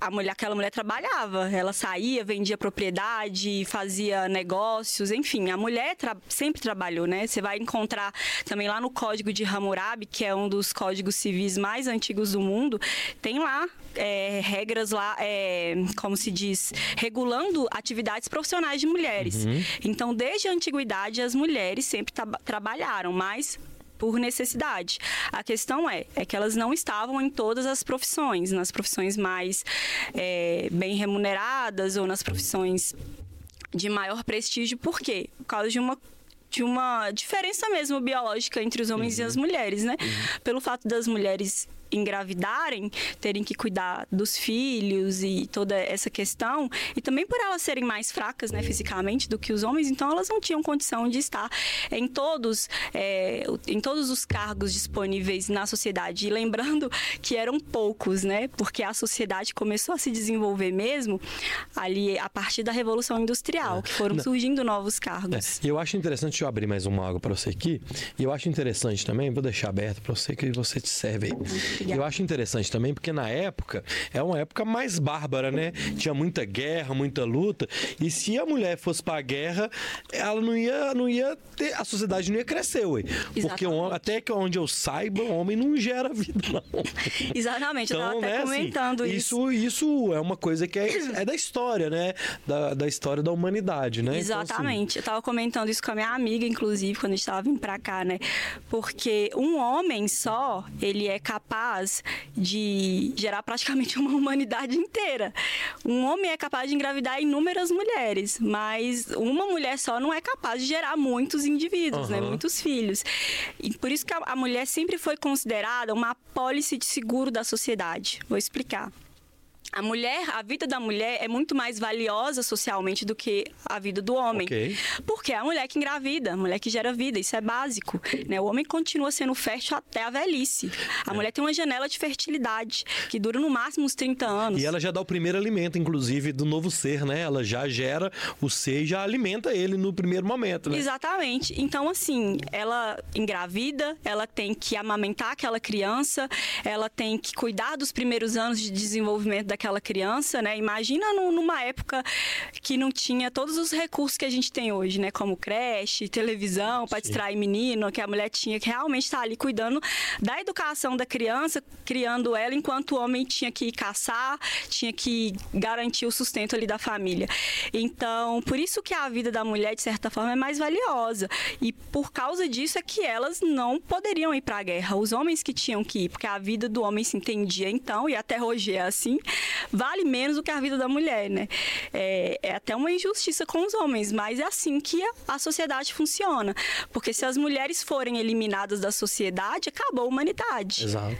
a mulher, aquela mulher trabalhava, ela saía, vendia propriedade, fazia negócios, enfim, a mulher tra sempre trabalhou, né? Você vai encontrar também lá no Código de Hammurabi, que é um dos códigos civis mais antigos do mundo, tem lá é, regras lá, é, como se diz, regulando atividades profissionais de mulheres. Uhum. Então, desde a antiguidade, as mulheres sempre trabalharam, mas por necessidade. A questão é, é que elas não estavam em todas as profissões, nas profissões mais é, bem remuneradas ou nas profissões de maior prestígio, por quê? Por causa de uma de uma diferença mesmo biológica entre os homens uhum. e as mulheres, né? Uhum. Pelo fato das mulheres engravidarem, terem que cuidar dos filhos e toda essa questão, e também por elas serem mais fracas, né, fisicamente do que os homens, então elas não tinham condição de estar em todos, é, em todos os cargos disponíveis na sociedade. E lembrando que eram poucos, né, porque a sociedade começou a se desenvolver mesmo ali a partir da Revolução Industrial, que foram não. surgindo novos cargos.
É, eu acho interessante, deixa eu abrir mais uma água para você aqui, e eu acho interessante também, vou deixar aberto para você que você te serve aí. Eu acho interessante também, porque na época é uma época mais bárbara, né? Tinha muita guerra, muita luta. E se a mulher fosse pra guerra, ela não ia, não ia ter. A sociedade não ia crescer, ué. Porque até que onde eu saiba, o homem não gera vida, não.
Exatamente, então, eu tava até né, assim, comentando
assim,
isso.
isso. Isso é uma coisa que é, é da história, né? Da, da história da humanidade, né?
Exatamente. Então, assim... Eu tava comentando isso com a minha amiga, inclusive, quando a gente tava vindo pra cá, né? Porque um homem só, ele é capaz capaz de gerar praticamente uma humanidade inteira. Um homem é capaz de engravidar inúmeras mulheres, mas uma mulher só não é capaz de gerar muitos indivíduos, uhum. né? Muitos filhos. E por isso que a mulher sempre foi considerada uma apólice de seguro da sociedade. Vou explicar. A mulher, a vida da mulher é muito mais valiosa socialmente do que a vida do homem. Okay. Porque é a mulher que engravida, a mulher que gera vida, isso é básico. Né? O homem continua sendo fértil até a velhice. A é. mulher tem uma janela de fertilidade que dura no máximo uns 30 anos.
E ela já dá o primeiro alimento, inclusive, do novo ser, né? Ela já gera o ser e já alimenta ele no primeiro momento, né?
Exatamente. Então, assim, ela engravida, ela tem que amamentar aquela criança, ela tem que cuidar dos primeiros anos de desenvolvimento daquela aquela criança, né? Imagina numa época que não tinha todos os recursos que a gente tem hoje, né? Como creche, televisão para distrair menino, que a mulher tinha que realmente estar tá ali cuidando da educação da criança, criando ela, enquanto o homem tinha que caçar, tinha que garantir o sustento ali da família. Então, por isso que a vida da mulher, de certa forma, é mais valiosa. E por causa disso é que elas não poderiam ir para a guerra. Os homens que tinham que ir, porque a vida do homem se entendia então, e até hoje é assim, vale menos do que a vida da mulher, né? É, é até uma injustiça com os homens, mas é assim que a, a sociedade funciona. Porque se as mulheres forem eliminadas da sociedade, acabou a humanidade.
Exato.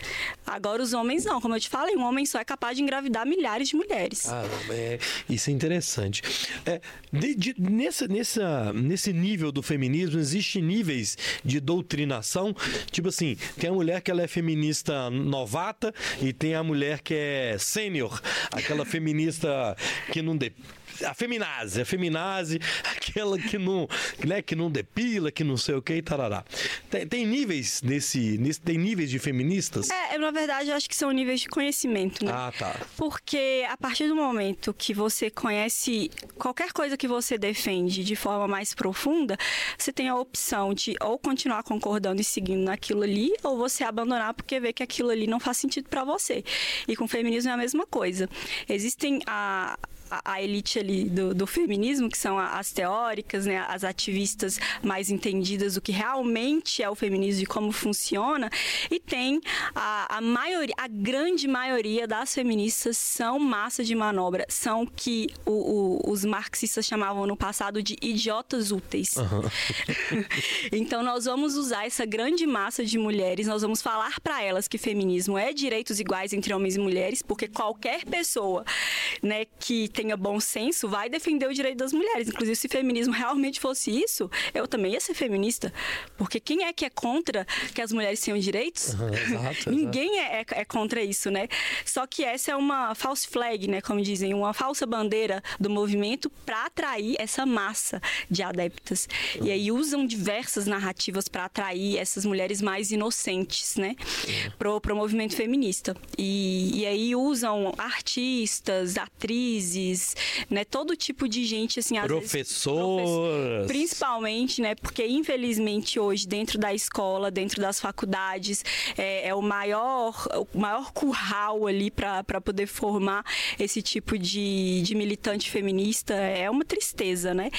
Agora os homens não, como eu te falei, um homem só é capaz de engravidar milhares de mulheres.
Ah, é, isso é interessante. É, de, de, nessa, nessa, nesse nível do feminismo, existe níveis de doutrinação. Tipo assim, tem a mulher que ela é feminista novata e tem a mulher que é sênior aquela feminista que não de, a feminazi, a feminazi, aquela que não, né, que não depila, que não sei o que e tarará. Tem, tem níveis nesse, nesse, tem níveis de feministas?
É, na verdade, eu acho que são níveis de conhecimento, né?
Ah, tá.
Porque a partir do momento que você conhece qualquer coisa que você defende de forma mais profunda, você tem a opção de ou continuar concordando e seguindo naquilo ali, ou você abandonar porque vê que aquilo ali não faz sentido para você. E com o feminismo é a mesma coisa. Existem a a, elite ali do, do, feminismo, que são as teóricas, né, as ativistas mais entendidas do que realmente é o feminismo e como funciona, e tem a, a maioria, a grande maioria das feministas são massa de manobra, são que o, o, os marxistas chamavam no passado de idiotas úteis. Uhum. então nós vamos usar essa grande massa de mulheres, nós vamos falar para elas que feminismo é direitos iguais entre homens e mulheres, porque qualquer pessoa, né, que tenha bom senso vai defender o direito das mulheres. Inclusive, se feminismo realmente fosse isso, eu também ia ser feminista. Porque quem é que é contra que as mulheres tenham direitos?
Uhum, exato,
Ninguém é, é, é, contra isso, né? Só que essa é uma false flag, né? Como dizem, uma falsa bandeira do movimento para atrair essa massa de adeptas. Uhum. E aí usam diversas narrativas para atrair essas mulheres mais inocentes, né? Uhum. Pro, pro movimento feminista. E, e aí usam artistas, atrizes, né? Todo tipo de gente, assim,
Professoras.
principalmente, né? Porque infelizmente hoje dentro da escola, dentro das faculdades, é, é o maior, o maior curral ali para poder formar esse tipo de, de militante feminista. É uma tristeza, né?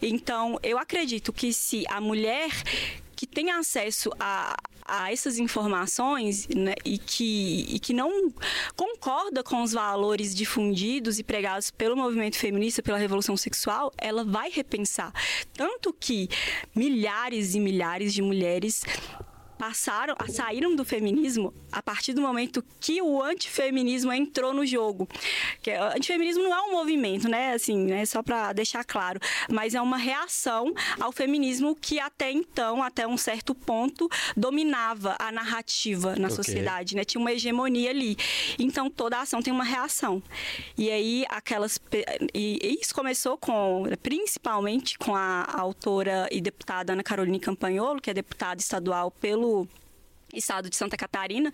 Então, eu acredito que se a mulher que tem acesso a, a essas informações né, e, que, e que não concorda com os valores difundidos e pregados pelo movimento feminista, pela revolução sexual, ela vai repensar. Tanto que milhares e milhares de mulheres passaram, saíram do feminismo a partir do momento que o antifeminismo entrou no jogo. Que o antifeminismo não é um movimento, né? Assim, né? Só para deixar claro, mas é uma reação ao feminismo que até então, até um certo ponto, dominava a narrativa na okay. sociedade, né? Tinha uma hegemonia ali. Então toda ação tem uma reação. E aí aquelas e isso começou com principalmente com a autora e deputada Ana Carolina Campanholo, que é deputada estadual pelo pelo estado de Santa Catarina,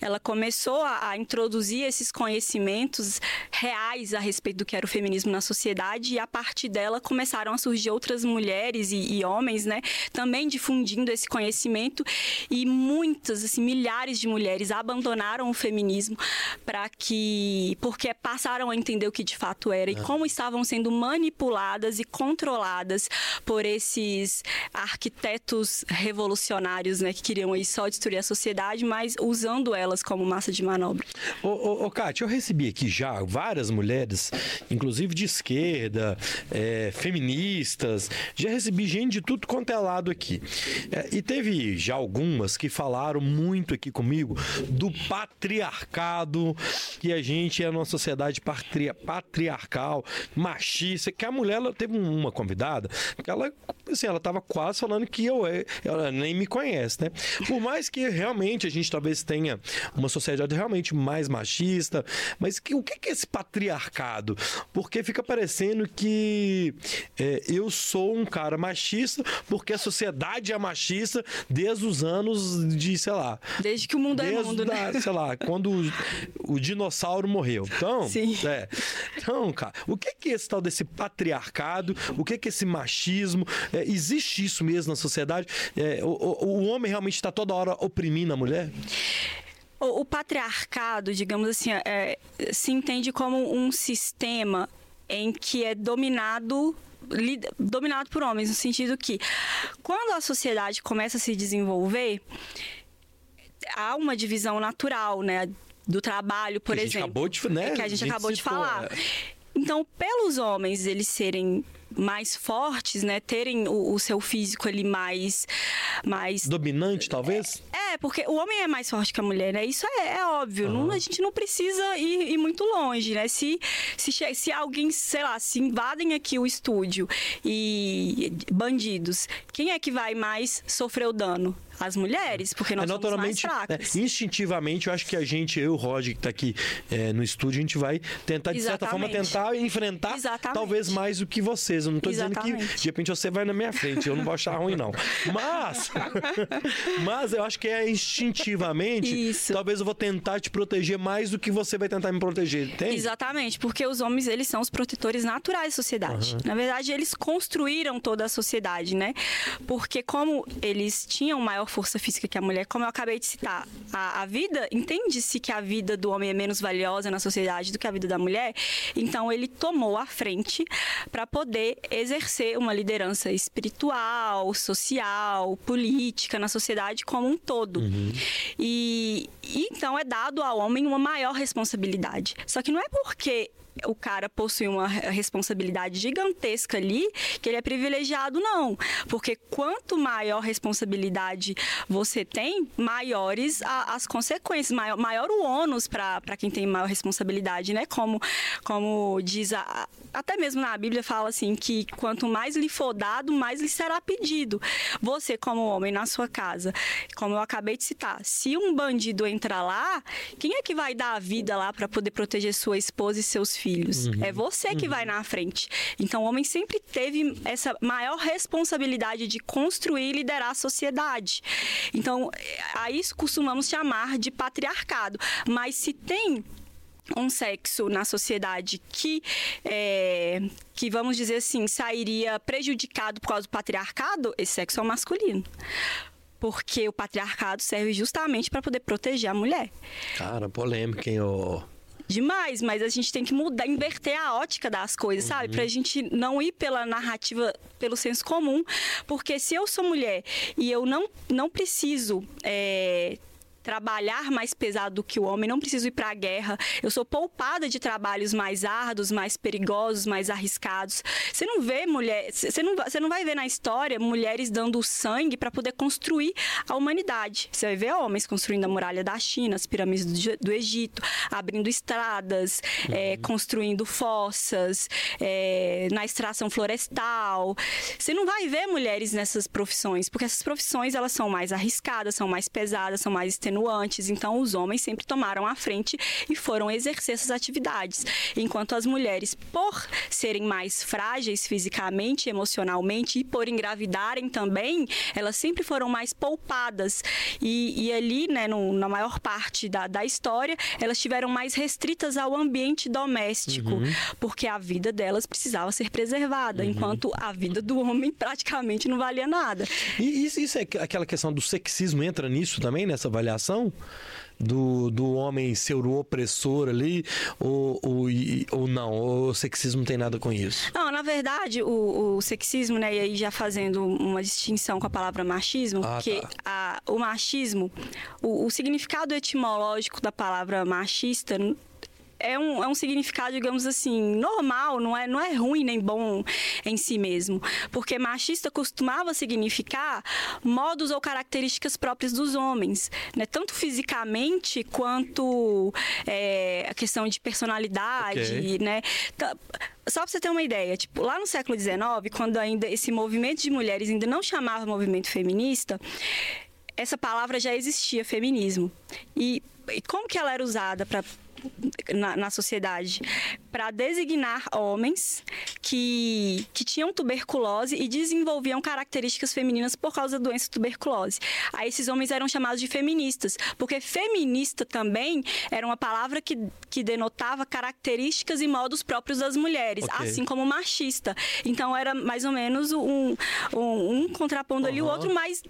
ela começou a, a, introduzir esses conhecimentos reais a respeito do que era o feminismo na sociedade e a partir dela começaram a surgir outras mulheres e, e homens, né, também difundindo esse conhecimento e muitas, assim, milhares de mulheres abandonaram o feminismo para que, porque passaram a entender o que de fato era e é. como estavam sendo manipuladas e controladas por esses arquitetos revolucionários, né, que queriam aí só destruir a sociedade, mas usando elas como massa de manobra.
Ô, ô, ô Kátia, eu recebi aqui já várias mulheres, inclusive de esquerda, é, feministas, já recebi gente de tudo quanto é lado aqui. É, e teve já algumas que falaram muito aqui comigo do patriarcado, que a gente é numa sociedade patri, patriarcal, machista, que a mulher, ela teve uma convidada, que ela, assim, ela quase falando que eu, ela nem me conhece, né? Por mais que realmente a gente talvez tenha uma sociedade realmente mais machista, mas que, o que é esse patriarcado? Porque fica parecendo que é, eu sou um cara machista porque a sociedade é machista desde os anos de, sei lá.
Desde que o mundo é mundo,
da,
né?
Sei lá, quando o, o dinossauro morreu. Então,
Sim.
É, então, cara, o que é esse tal desse patriarcado? O que é esse machismo? É, existe isso mesmo na sociedade? É, o, o, o homem realmente está toda hora oprimindo a mulher?
O, o patriarcado, digamos assim, é, se entende como um sistema em que é dominado dominado por homens, no sentido que quando a sociedade começa a se desenvolver, há uma divisão natural, né? Do trabalho, por
que
exemplo.
Acabou de, né?
Que a gente,
a gente
acabou de falar.
É.
Então, pelos homens eles serem mais fortes, né? Terem o, o, seu físico ali mais, mais
dominante, talvez.
É, é, porque o homem é mais forte que a mulher, né? Isso é, é óbvio. Uhum. Não, a gente não precisa ir, ir, muito longe, né? Se, se, se alguém, sei lá, se invadem aqui o estúdio e bandidos, quem é que vai mais sofrer o dano? As mulheres, porque nós é, somos mais fracas.
É, instintivamente, eu acho que a gente, eu e o Roger, que está aqui é, no estúdio, a gente vai tentar, de Exatamente. certa forma, tentar enfrentar Exatamente. talvez mais do que vocês. Eu não estou dizendo que, de repente, você vai na minha frente, eu não vou achar ruim, não. Mas, mas eu acho que é instintivamente, Isso. talvez eu vou tentar te proteger mais do que você vai tentar me proteger, entende?
Exatamente, porque os homens, eles são os protetores naturais da sociedade. Uhum. Na verdade, eles construíram toda a sociedade, né? Porque como eles tinham maior maior força física que a mulher, como eu acabei de citar. A, a vida, entende-se que a vida do homem é menos valiosa na sociedade do que a vida da mulher, então ele tomou a frente para poder exercer uma liderança espiritual, social, política na sociedade como um todo. Uhum. E, e então é dado ao homem uma maior responsabilidade. Só que não é porque o cara possui uma responsabilidade gigantesca ali, que ele é privilegiado, não. Porque quanto maior responsabilidade você tem, maiores a, as consequências, maior, maior o ônus para quem tem maior responsabilidade, né? Como, como diz a, até mesmo na Bíblia fala assim que quanto mais lhe for dado, mais lhe será pedido. Você, como homem na sua casa, como eu acabei de citar, se um bandido entrar lá, quem é que vai dar a vida lá para poder proteger sua esposa e seus filhos? Uhum. É você que uhum. vai na frente. Então, o homem sempre teve essa maior responsabilidade de construir e liderar a sociedade. Então, a isso costumamos chamar de patriarcado. Mas se tem um sexo na sociedade que, é, que, vamos dizer assim, sairia prejudicado por causa do patriarcado, esse sexo é o masculino. Porque o patriarcado serve justamente para poder proteger a mulher.
Cara, polêmica, hein, ô...
Demais, mas a gente tem que mudar, inverter a ótica das coisas, uhum. sabe? Pra gente não ir pela narrativa, pelo senso comum. Porque se eu sou mulher e eu não, não preciso. É, trabalhar mais pesado do que o homem, não preciso ir para a guerra. Eu sou poupada de trabalhos mais árduos, mais perigosos, mais arriscados. Você não vê mulher, você não, você não vai ver na história mulheres dando sangue para poder construir a humanidade. Você vai ver homens construindo a muralha da China, as pirâmides do, do Egito, abrindo estradas, uhum. é, construindo fossas, é, na extração florestal. Você não vai ver mulheres nessas profissões, porque essas profissões elas são mais arriscadas, são mais pesadas, são mais extenuantes. Então, os homens sempre tomaram a frente e foram exercer essas atividades. Enquanto as mulheres, por serem mais frágeis fisicamente, emocionalmente e por engravidarem também, elas sempre foram mais poupadas. E, e ali, né, no, na maior parte da, da história, elas tiveram mais restritas ao ambiente doméstico, uhum. porque a vida delas precisava ser preservada, uhum. enquanto a vida do homem praticamente não valia nada.
E isso, isso é aquela questão do sexismo entra nisso também, nessa avaliação? Do, do homem ser o opressor ali, ou, ou, ou não? o sexismo tem nada com isso?
Não, na verdade, o, o sexismo, né, e aí já fazendo uma distinção com a palavra machismo, ah, que tá. a, o machismo, o, o significado etimológico da palavra machista é um, é um significado, digamos assim, normal, não é, não é ruim nem bom em si mesmo. Porque machista costumava significar modos ou características próprias dos homens, né? tanto fisicamente quanto é, a questão de personalidade, okay. né? Só para você ter uma ideia, tipo, lá no século XIX, quando ainda esse movimento de mulheres ainda não chamava movimento feminista, essa palavra já existia, feminismo. E, e como que ela era usada para na, na sociedade para designar homens que, que tinham tuberculose e desenvolviam características femininas por causa da doença tuberculose. Aí esses homens eram chamados de feministas, porque feminista também era uma palavra que, que denotava características e modos próprios das mulheres, okay. assim como machista. Então era mais ou menos um, um, um contrapondo uhum. ali o outro, mas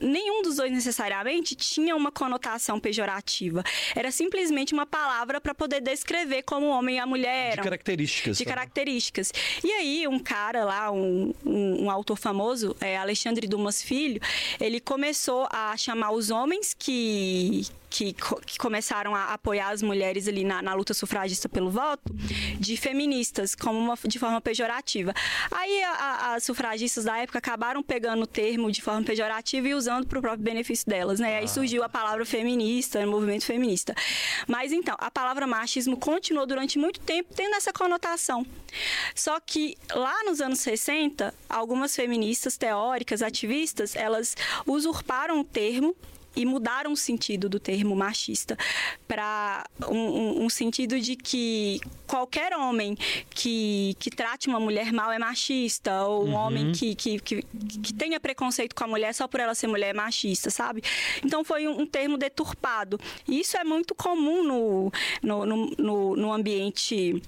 nenhum dos dois necessariamente tinha uma conotação pejorativa. Era simplesmente uma palavra para poder descrever como o homem e a mulher eram.
De características.
De características. E aí, um cara lá, um, um, um autor famoso, é Alexandre Dumas Filho, ele começou a chamar os homens que que, que começaram a apoiar as mulheres ali na, na, luta sufragista pelo voto, de feministas, como uma, de forma pejorativa. Aí a, as sufragistas da época acabaram pegando o termo de forma pejorativa e usando para o próprio benefício delas, né? Aí ah. surgiu a palavra feminista, o movimento feminista. Mas então, a palavra machismo continuou durante muito tempo tendo essa conotação. Só que lá nos anos 60, algumas feministas teóricas, ativistas, elas usurparam o termo e mudaram o sentido do termo machista para um, um, um, sentido de que qualquer homem que, que trate uma mulher mal é machista, ou um uhum. homem que, que, que, que, tenha preconceito com a mulher só por ela ser mulher é machista, sabe? Então foi um, um termo deturpado. E isso é muito comum no, no, no, no ambiente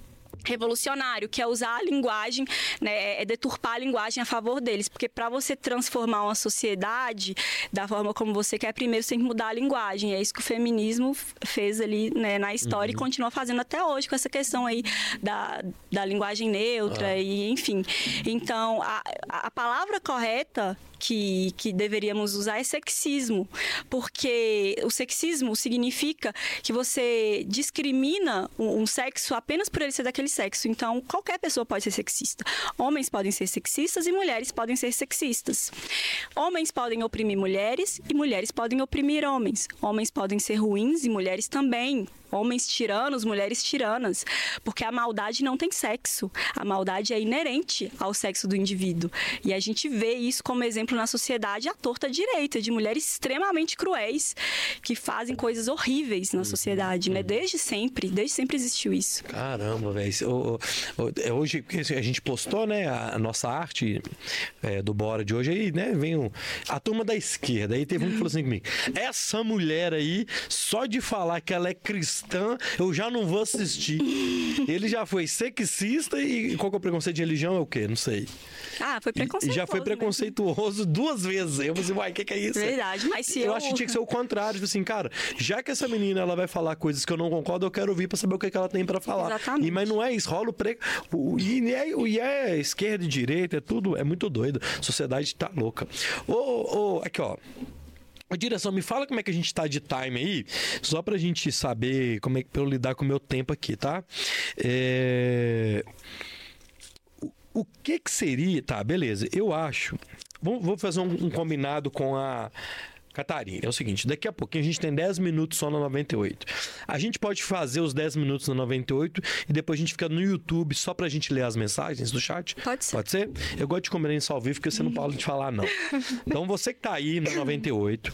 revolucionário, que é usar a linguagem, né, é deturpar a linguagem a favor deles, porque para você transformar uma sociedade da forma como você quer, primeiro você tem que mudar a linguagem. É isso que o feminismo fez ali né, na história uhum. e continua fazendo até hoje com essa questão aí da, da linguagem neutra ah. e enfim. Então, a, a palavra correta que, que deveríamos usar é sexismo, porque o sexismo significa que você discrimina um, um sexo apenas por ele ser daquele sexo. Então, qualquer pessoa pode ser sexista. Homens podem ser sexistas e mulheres podem ser sexistas. Homens podem oprimir mulheres e mulheres podem oprimir homens. Homens podem ser ruins e mulheres também homens tiranos, mulheres tiranas, porque a maldade não tem sexo. A maldade é inerente ao sexo do indivíduo. E a gente vê isso como exemplo na sociedade à torta direita, de mulheres extremamente cruéis que fazem coisas horríveis na sociedade, né? Desde sempre, desde sempre existiu isso.
Caramba, velho. É hoje assim, a gente postou, né, a nossa arte é, do Bora de hoje aí, né, vem um, a turma da esquerda. Aí teve um que falou assim comigo: essa mulher aí, só de falar que ela é cristã cristã, eu já não vou assistir. Ele já foi sexista e qual que é o preconceito de religião? É o quê? Não sei.
Ah, foi preconceituoso.
E já foi preconceituoso duas vezes. Eu falei, uai, o que, que é isso?
Verdade, mas se
eu...
Eu
acho que tinha que ser o contrário. Tipo assim, cara, já que essa menina ela vai falar coisas que eu não concordo, eu quero ouvir pra saber o que, que ela tem pra falar.
Exatamente.
E, mas não é isso, rola o pre... O, e, é, e é esquerda e direita, é tudo, é muito doido. A sociedade tá louca. Ô, ô, aqui, ó. Direção, me fala como é que a gente tá de time aí, só pra gente saber como é que eu lidar com o meu tempo aqui, tá? É... O, o que que seria... Tá, beleza, eu acho... Vou fazer um, um combinado com a Catarina, é o seguinte, daqui a pouquinho a gente tem 10 minutos só na 98. A gente pode fazer os 10 minutos na 98 e depois a gente fica no YouTube só pra gente ler as mensagens do chat?
Pode ser.
Pode ser? Eu gosto de comer isso ao vivo porque você não pode de falar não. Então você que tá aí na 98,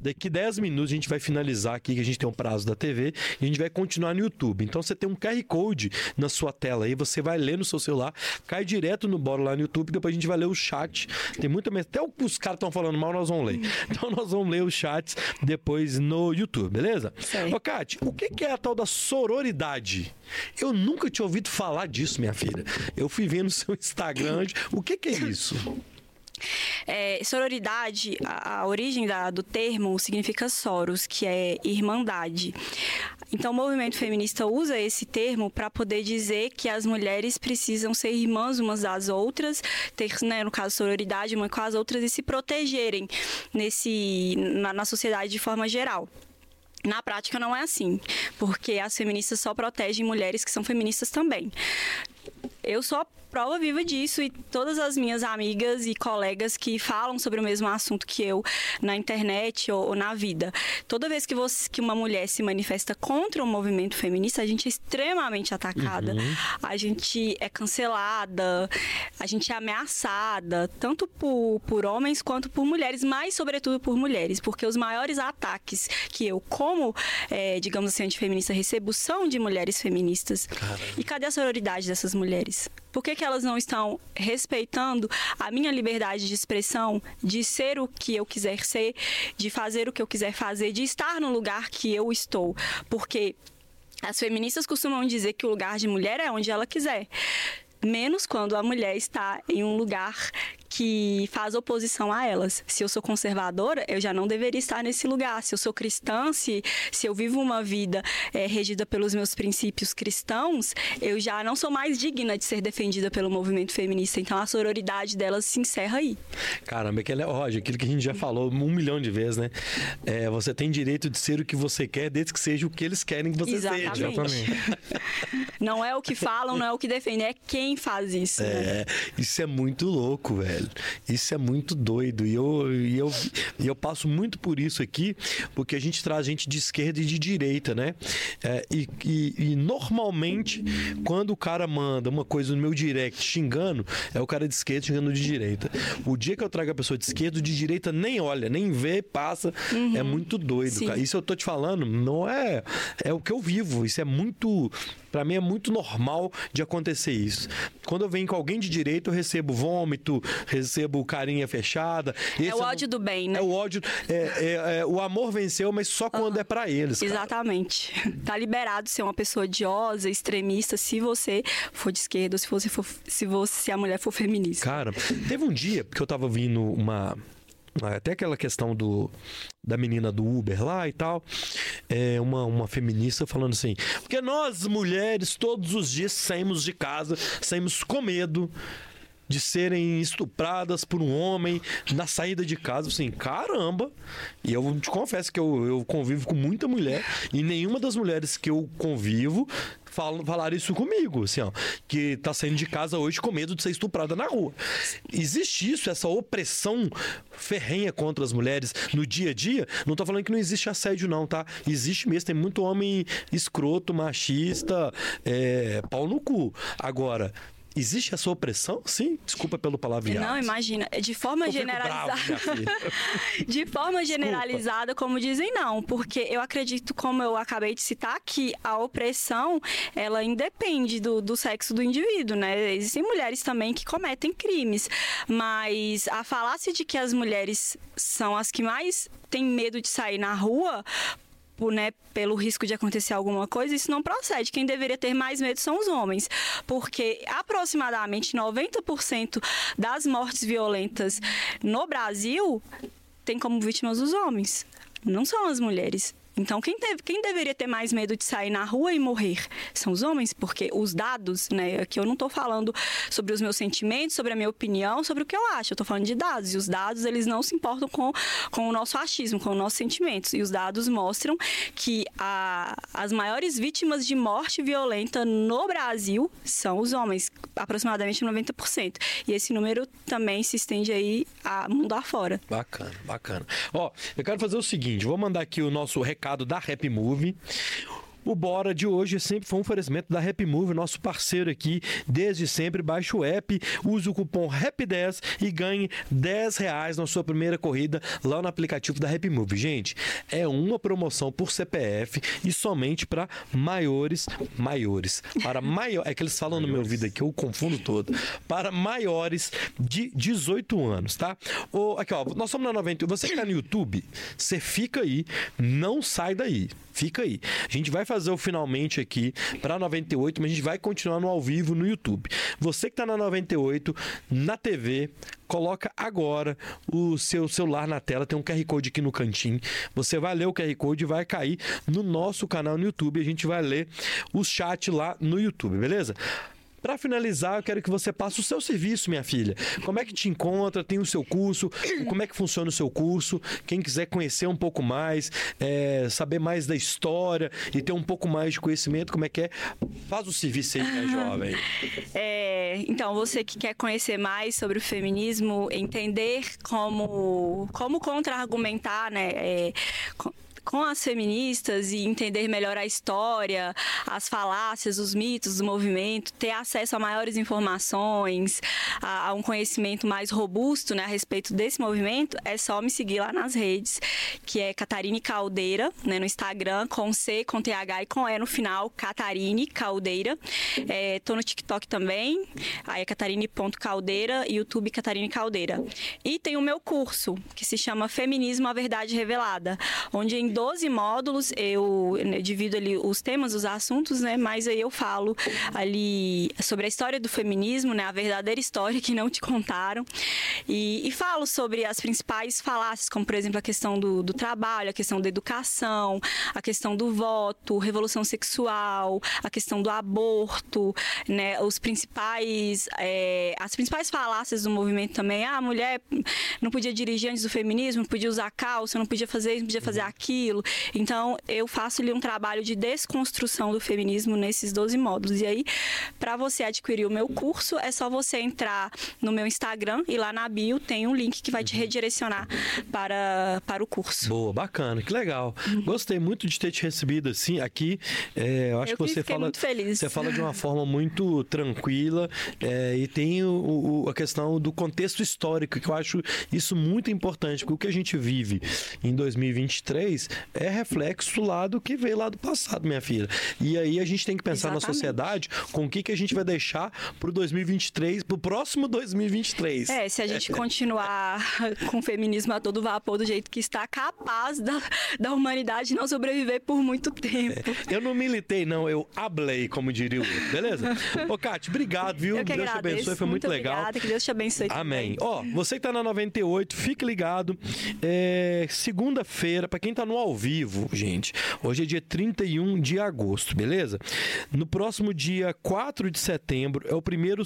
daqui 10 minutos a gente vai finalizar aqui que a gente tem um prazo da TV e a gente vai continuar no YouTube. Então você tem um QR Code na sua tela aí, você vai ler no seu celular, cai direto no Bora lá no YouTube, depois a gente vai ler o chat. Tem muita até os caras estão falando mal, nós vamos ler. Então nós vamos vão ler os chats depois no YouTube, beleza?
Sei.
Ô, Kate, o que é a tal da sororidade? Eu nunca tinha ouvido falar disso, minha filha. Eu fui vendo no seu Instagram. O que, que é isso?
É, sororidade, a, a origem da, do termo significa soros, que é irmandade. Então, o movimento feminista usa esse termo para poder dizer que as mulheres precisam ser irmãs umas das outras, ter, né, no caso, sororidade uma com as outras e se protegerem nesse, na, na sociedade de forma geral. Na prática não é assim, porque as feministas só protegem mulheres que são feministas também. Eu sou prova viva disso e todas as minhas amigas e colegas que falam sobre o mesmo assunto que eu na internet ou, ou na vida. Toda vez que, você, que uma mulher se manifesta contra o movimento feminista, a gente é extremamente atacada. Uhum. A gente é cancelada, a gente é ameaçada, tanto por, por homens quanto por mulheres, mas sobretudo por mulheres, porque os maiores ataques que eu, como, é, digamos assim, antifeminista, recebo são de mulheres feministas. Caramba. E cadê a sororidade dessas mulheres? Por que, que elas não estão respeitando a minha liberdade de expressão, de ser o que eu quiser ser, de fazer o que eu quiser fazer, de estar no lugar que eu estou? Porque as feministas costumam dizer que o lugar de mulher é onde ela quiser menos quando a mulher está em um lugar que faz oposição a elas. Se eu sou conservadora, eu já não deveria estar nesse lugar. Se eu sou cristã, se, se eu vivo uma vida é, regida pelos meus princípios cristãos, eu já não sou mais digna de ser defendida pelo movimento feminista. Então a sororidade delas se encerra aí.
Caramba, aquele, Roger, aquilo que a gente já falou um milhão de vezes, né? É, você tem direito de ser o que você quer, desde que seja o que eles querem que você
Exatamente.
seja.
Exatamente. não é o que falam, não é o que defendem, é quem faz isso.
É, né? isso é muito louco, velho velho. Isso é muito doido. E eu, e eu, e eu passo muito por isso aqui, porque a gente traz gente de esquerda e de direita, né? É, e, e, e, normalmente, quando o cara manda uma coisa no meu direct xingando, é o cara de esquerda xingando de direita. O dia que eu trago a pessoa de esquerda, o de direita nem olha, nem vê, passa. Uhum. É muito doido, Sim. cara. Isso eu tô te falando, não é. É o que eu vivo. Isso é muito Para mim é muito normal de acontecer isso. Quando eu venho com alguém de direita, eu recebo vômito, recebo carinha fechada.
É
Esse
o ódio do bem, né?
É o ódio. É, é- é- o amor venceu, mas só quando é para eles. cara.
Exatamente. Tá liberado ser uma pessoa odiosa, extremista, se você for de esquerda se você for, se você se a mulher for feminista.
Cara, teve um dia que eu tava vindo uma. Até aquela questão do da menina do Uber lá e tal. É uma, uma feminista falando assim: porque nós, mulheres, todos os dias saímos de casa, saímos com medo de serem estupradas por um homem na saída de casa. Assim, caramba! E eu te confesso que eu, eu convivo com muita mulher e nenhuma das mulheres que eu convivo falam, falaram isso comigo, assim, ó, que tá saindo de casa hoje com medo de ser estuprada na rua. Existe isso, essa opressão ferrenha contra as mulheres no dia a dia? Não tô falando que não existe assédio, não, tá? Existe mesmo, tem muito homem escroto, machista, é, pau no cu. Agora. Existe essa opressão? Sim, desculpa pelo palavreado.
Não, imagina, de forma
Eu
generalizada.
bravo.
De forma generalizada, como dizem, não, porque eu acredito, como eu acabei de citar, que a opressão ela independe do, do sexo do indivíduo, né? Existem mulheres também que cometem crimes, mas a falácia de que as mulheres são as que mais têm medo de sair na rua por, né, pelo risco de acontecer alguma coisa, isso não procede. Quem deveria ter mais medo são os homens, porque aproximadamente 90% das mortes violentas no Brasil tem como vítimas os homens, não são as mulheres. Então, quem, teve- quem deveria ter mais medo de sair na rua e morrer são os homens, porque os dados, né? Aqui eu não estou falando sobre os meus sentimentos, sobre a minha opinião, sobre o que eu acho. Eu estou falando de dados. E os dados, eles não se importam com, com o nosso achismo, com os nossos sentimentos. E os dados mostram que a- as maiores vítimas de morte violenta no Brasil são os homens, aproximadamente 90%. E esse número também se estende aí a mundo afora.
Bacana, bacana. Ó, eu quero fazer o seguinte: vou mandar aqui o nosso recado da Rap Move. O Bora de hoje sempre foi um oferecimento da Rap Move, nosso parceiro aqui desde sempre. Baixe o app, use o cupom RAP10 e ganhe 10 reais na sua primeira corrida lá no aplicativo da Rap Move. Gente, é uma promoção por CPF e somente para maiores, maiores. Para maior, é que eles falam no meu ouvido aqui, eu confundo todo. Para maiores de 18 anos, tá? Ô, aqui, ó, nós somos na 90. Você que tá no YouTube, você fica aí, não sai daí. Fica aí. A gente vai fazer o finalmente aqui para 98, mas a gente vai continuar no ao vivo no YouTube. Você que tá na 98, na TV, coloca agora o seu celular na tela, tem um QR Code aqui no cantinho. Você vai ler o QR Code e vai cair no nosso canal no YouTube. A gente vai ler o chat lá no YouTube, beleza? Para finalizar, eu quero que você passe o seu serviço, minha filha. Como é que te encontra? Tem o seu curso? Como é que funciona o seu curso? Quem quiser conhecer um pouco mais, é, saber mais da história e ter um pouco mais de conhecimento, como é que é? Faz o serviço aí, minha jovem.
É, então, você que quer conhecer mais sobre o feminismo, entender como, como contra-argumentar, né? é, com- as feministas e entender melhor a história, as falácias, os mitos do movimento, ter acesso a maiores informações, a, a um conhecimento mais robusto né, a respeito desse movimento, é só me seguir lá nas redes, que é Catarine Caldeira, né, no Instagram, com C, com TH e com E no final, Catarine Caldeira. É, tô no TikTok também, aí é catarine.caldeira, YouTube Catarine Caldeira. E tem o meu curso, que se chama Feminismo, a Verdade Revelada, onde em 12 módulos eu né, divido ali os temas, os assuntos, né, mas aí eu falo ali sobre a história do feminismo, né, a verdadeira história que não te contaram, e, e falo sobre as principais falácias, como por exemplo a questão do, do trabalho, a questão da educação, a questão do voto, revolução sexual, a questão do aborto, né, os principais, é, as principais falácias do movimento também. Ah, a mulher não podia dirigir antes do feminismo, não podia usar calça, não podia fazer isso, não podia fazer aquilo. Então, eu faço ali um trabalho de desconstrução do feminismo nesses 12 módulos. E aí, para você adquirir o meu curso, é só você entrar no meu Instagram e lá na bio tem um link que vai te redirecionar para, para o curso.
Boa, bacana, que legal. Gostei muito de ter te recebido assim aqui. É, eu acho
Eu
que você fala.
muito feliz.
Você fala de uma forma muito tranquila é, e tem o- o- a questão do contexto histórico, que eu acho isso muito importante, porque o que a gente vive em 2023 é reflexo lá do que veio lá do passado, minha filha. E aí a gente tem que pensar
Exatamente.
na sociedade com o que, que a gente vai deixar pro 2023, pro próximo 2023.
É, se a gente continuar com o feminismo a todo vapor do jeito que está, capaz da, da humanidade não sobreviver por muito tempo.
Eu não militei, não, eu hablei, como diria o beleza? Ô, Kátia, obrigado, viu?
Eu que
Deus te
agradeço.
abençoe, foi muito, legal.
Obrigada, que Deus te abençoe.
Amém. Ó, você que tá na 98, fique ligado. É, Segunda-feira, pra quem tá no ao vivo, gente, hoje é dia 31 de agosto, beleza? No próximo dia 4 de setembro, é o primeiro,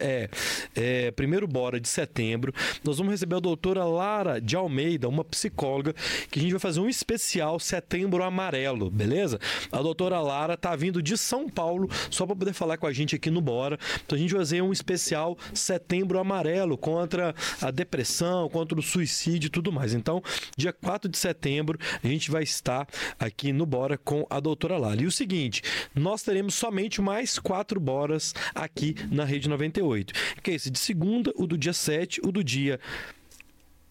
é, é, primeiro Bora de setembro, nós vamos receber a doutora Lara de Almeida, uma psicóloga, que a gente vai fazer um especial Setembro Amarelo, beleza? A doutora Lara tá vindo de São Paulo só para poder falar com a gente aqui no Bora. Então a gente vai fazer um especial Setembro Amarelo contra a depressão, contra o suicídio e tudo mais. Então, dia 4 de setembro, a gente vai estar aqui no Bora com a doutora Lara. E o seguinte, nós teremos somente mais quatro Boras aqui na Rede 98. Que é esse de segunda, o do dia 7, o do dia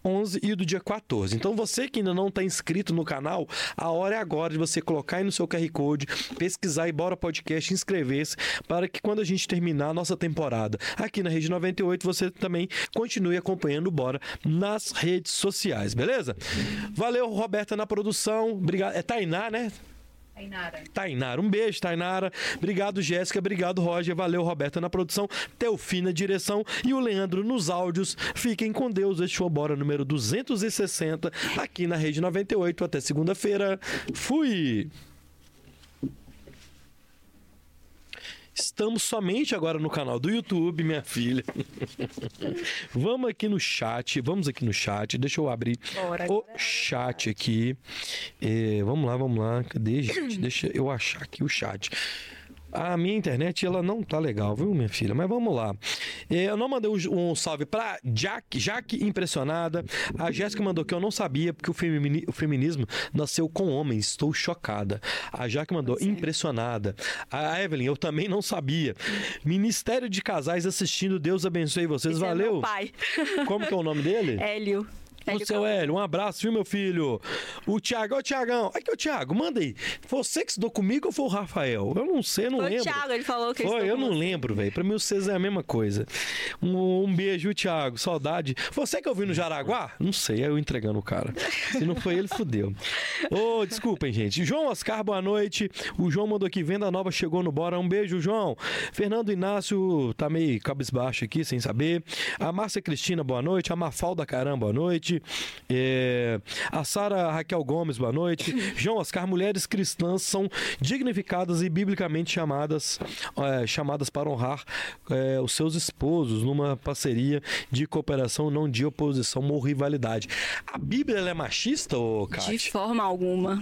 11 e o do dia 14. Então você que ainda não está inscrito no canal, a hora é agora de você colocar aí no seu QR Code, pesquisar e bora podcast, inscrever-se para que quando a gente terminar a nossa temporada aqui na Rede 98, você também continue acompanhando o Bora nas redes sociais, beleza? Valeu, Roberta na produção. Obrigado. É Tainá, né?
Tainara.
Tainara. Um beijo, Tainara. Obrigado, Jéssica. Obrigado, Roger. Valeu, Roberta, na produção. Teofim na direção e o Leandro nos áudios. Fiquem com Deus. Este foi o Bora número 260 aqui na Rede 98. Até segunda-feira. Fui! Estamos somente agora no canal do YouTube, minha filha. vamos aqui no chat, vamos aqui no chat. Deixa eu abrir
Bora,
o chat aqui. É, vamos lá, vamos lá. Cadê, gente? Deixa eu achar aqui o chat. A minha internet, ela não tá legal, viu, minha filha? Mas vamos lá. É, Eu não mandei um salve pra Jack, Jack impressionada. A Jéssica mandou que eu não sabia, porque o, femini- o feminismo nasceu com homens. Estou chocada. A Jack mandou impressionada. A Evelyn, eu também não sabia. Ministério de Casais assistindo. Deus abençoe vocês.
Esse é
Valeu.
meu pai.
Como que é o nome dele?
Hélio.
O seu Hélio, um abraço, viu, meu filho? O Thiago, ô Thiagão. Aqui, ô Thiago, manda aí. Você que estudou comigo ou foi o Rafael? Eu não sei, eu não
Foi o
lembro.
Thiago, ele falou que
Foi, eu não
você.
lembro, velho. Pra mim, vocês é a mesma coisa. Um, um beijo, viu, Thiago. Saudade. Você que eu vi no Jaraguá? Não sei, eu entregando o cara. Se não foi ele, fudeu. Ô, desculpem, gente. João Oscar, boa noite. O João mandou aqui, venda nova chegou no Bora. Um beijo, João. Fernando Inácio tá meio cabisbaixo aqui, sem saber. A Márcia Cristina, boa noite. A Mafalda Caramba, boa noite. É, A Sara Raquel Gomes, boa noite. João Oscar, mulheres cristãs são dignificadas e biblicamente chamadas, é, chamadas para honrar é, os seus esposos numa parceria de cooperação, não de oposição ou rivalidade. A Bíblia é machista, ô
De
Kátia?
forma alguma.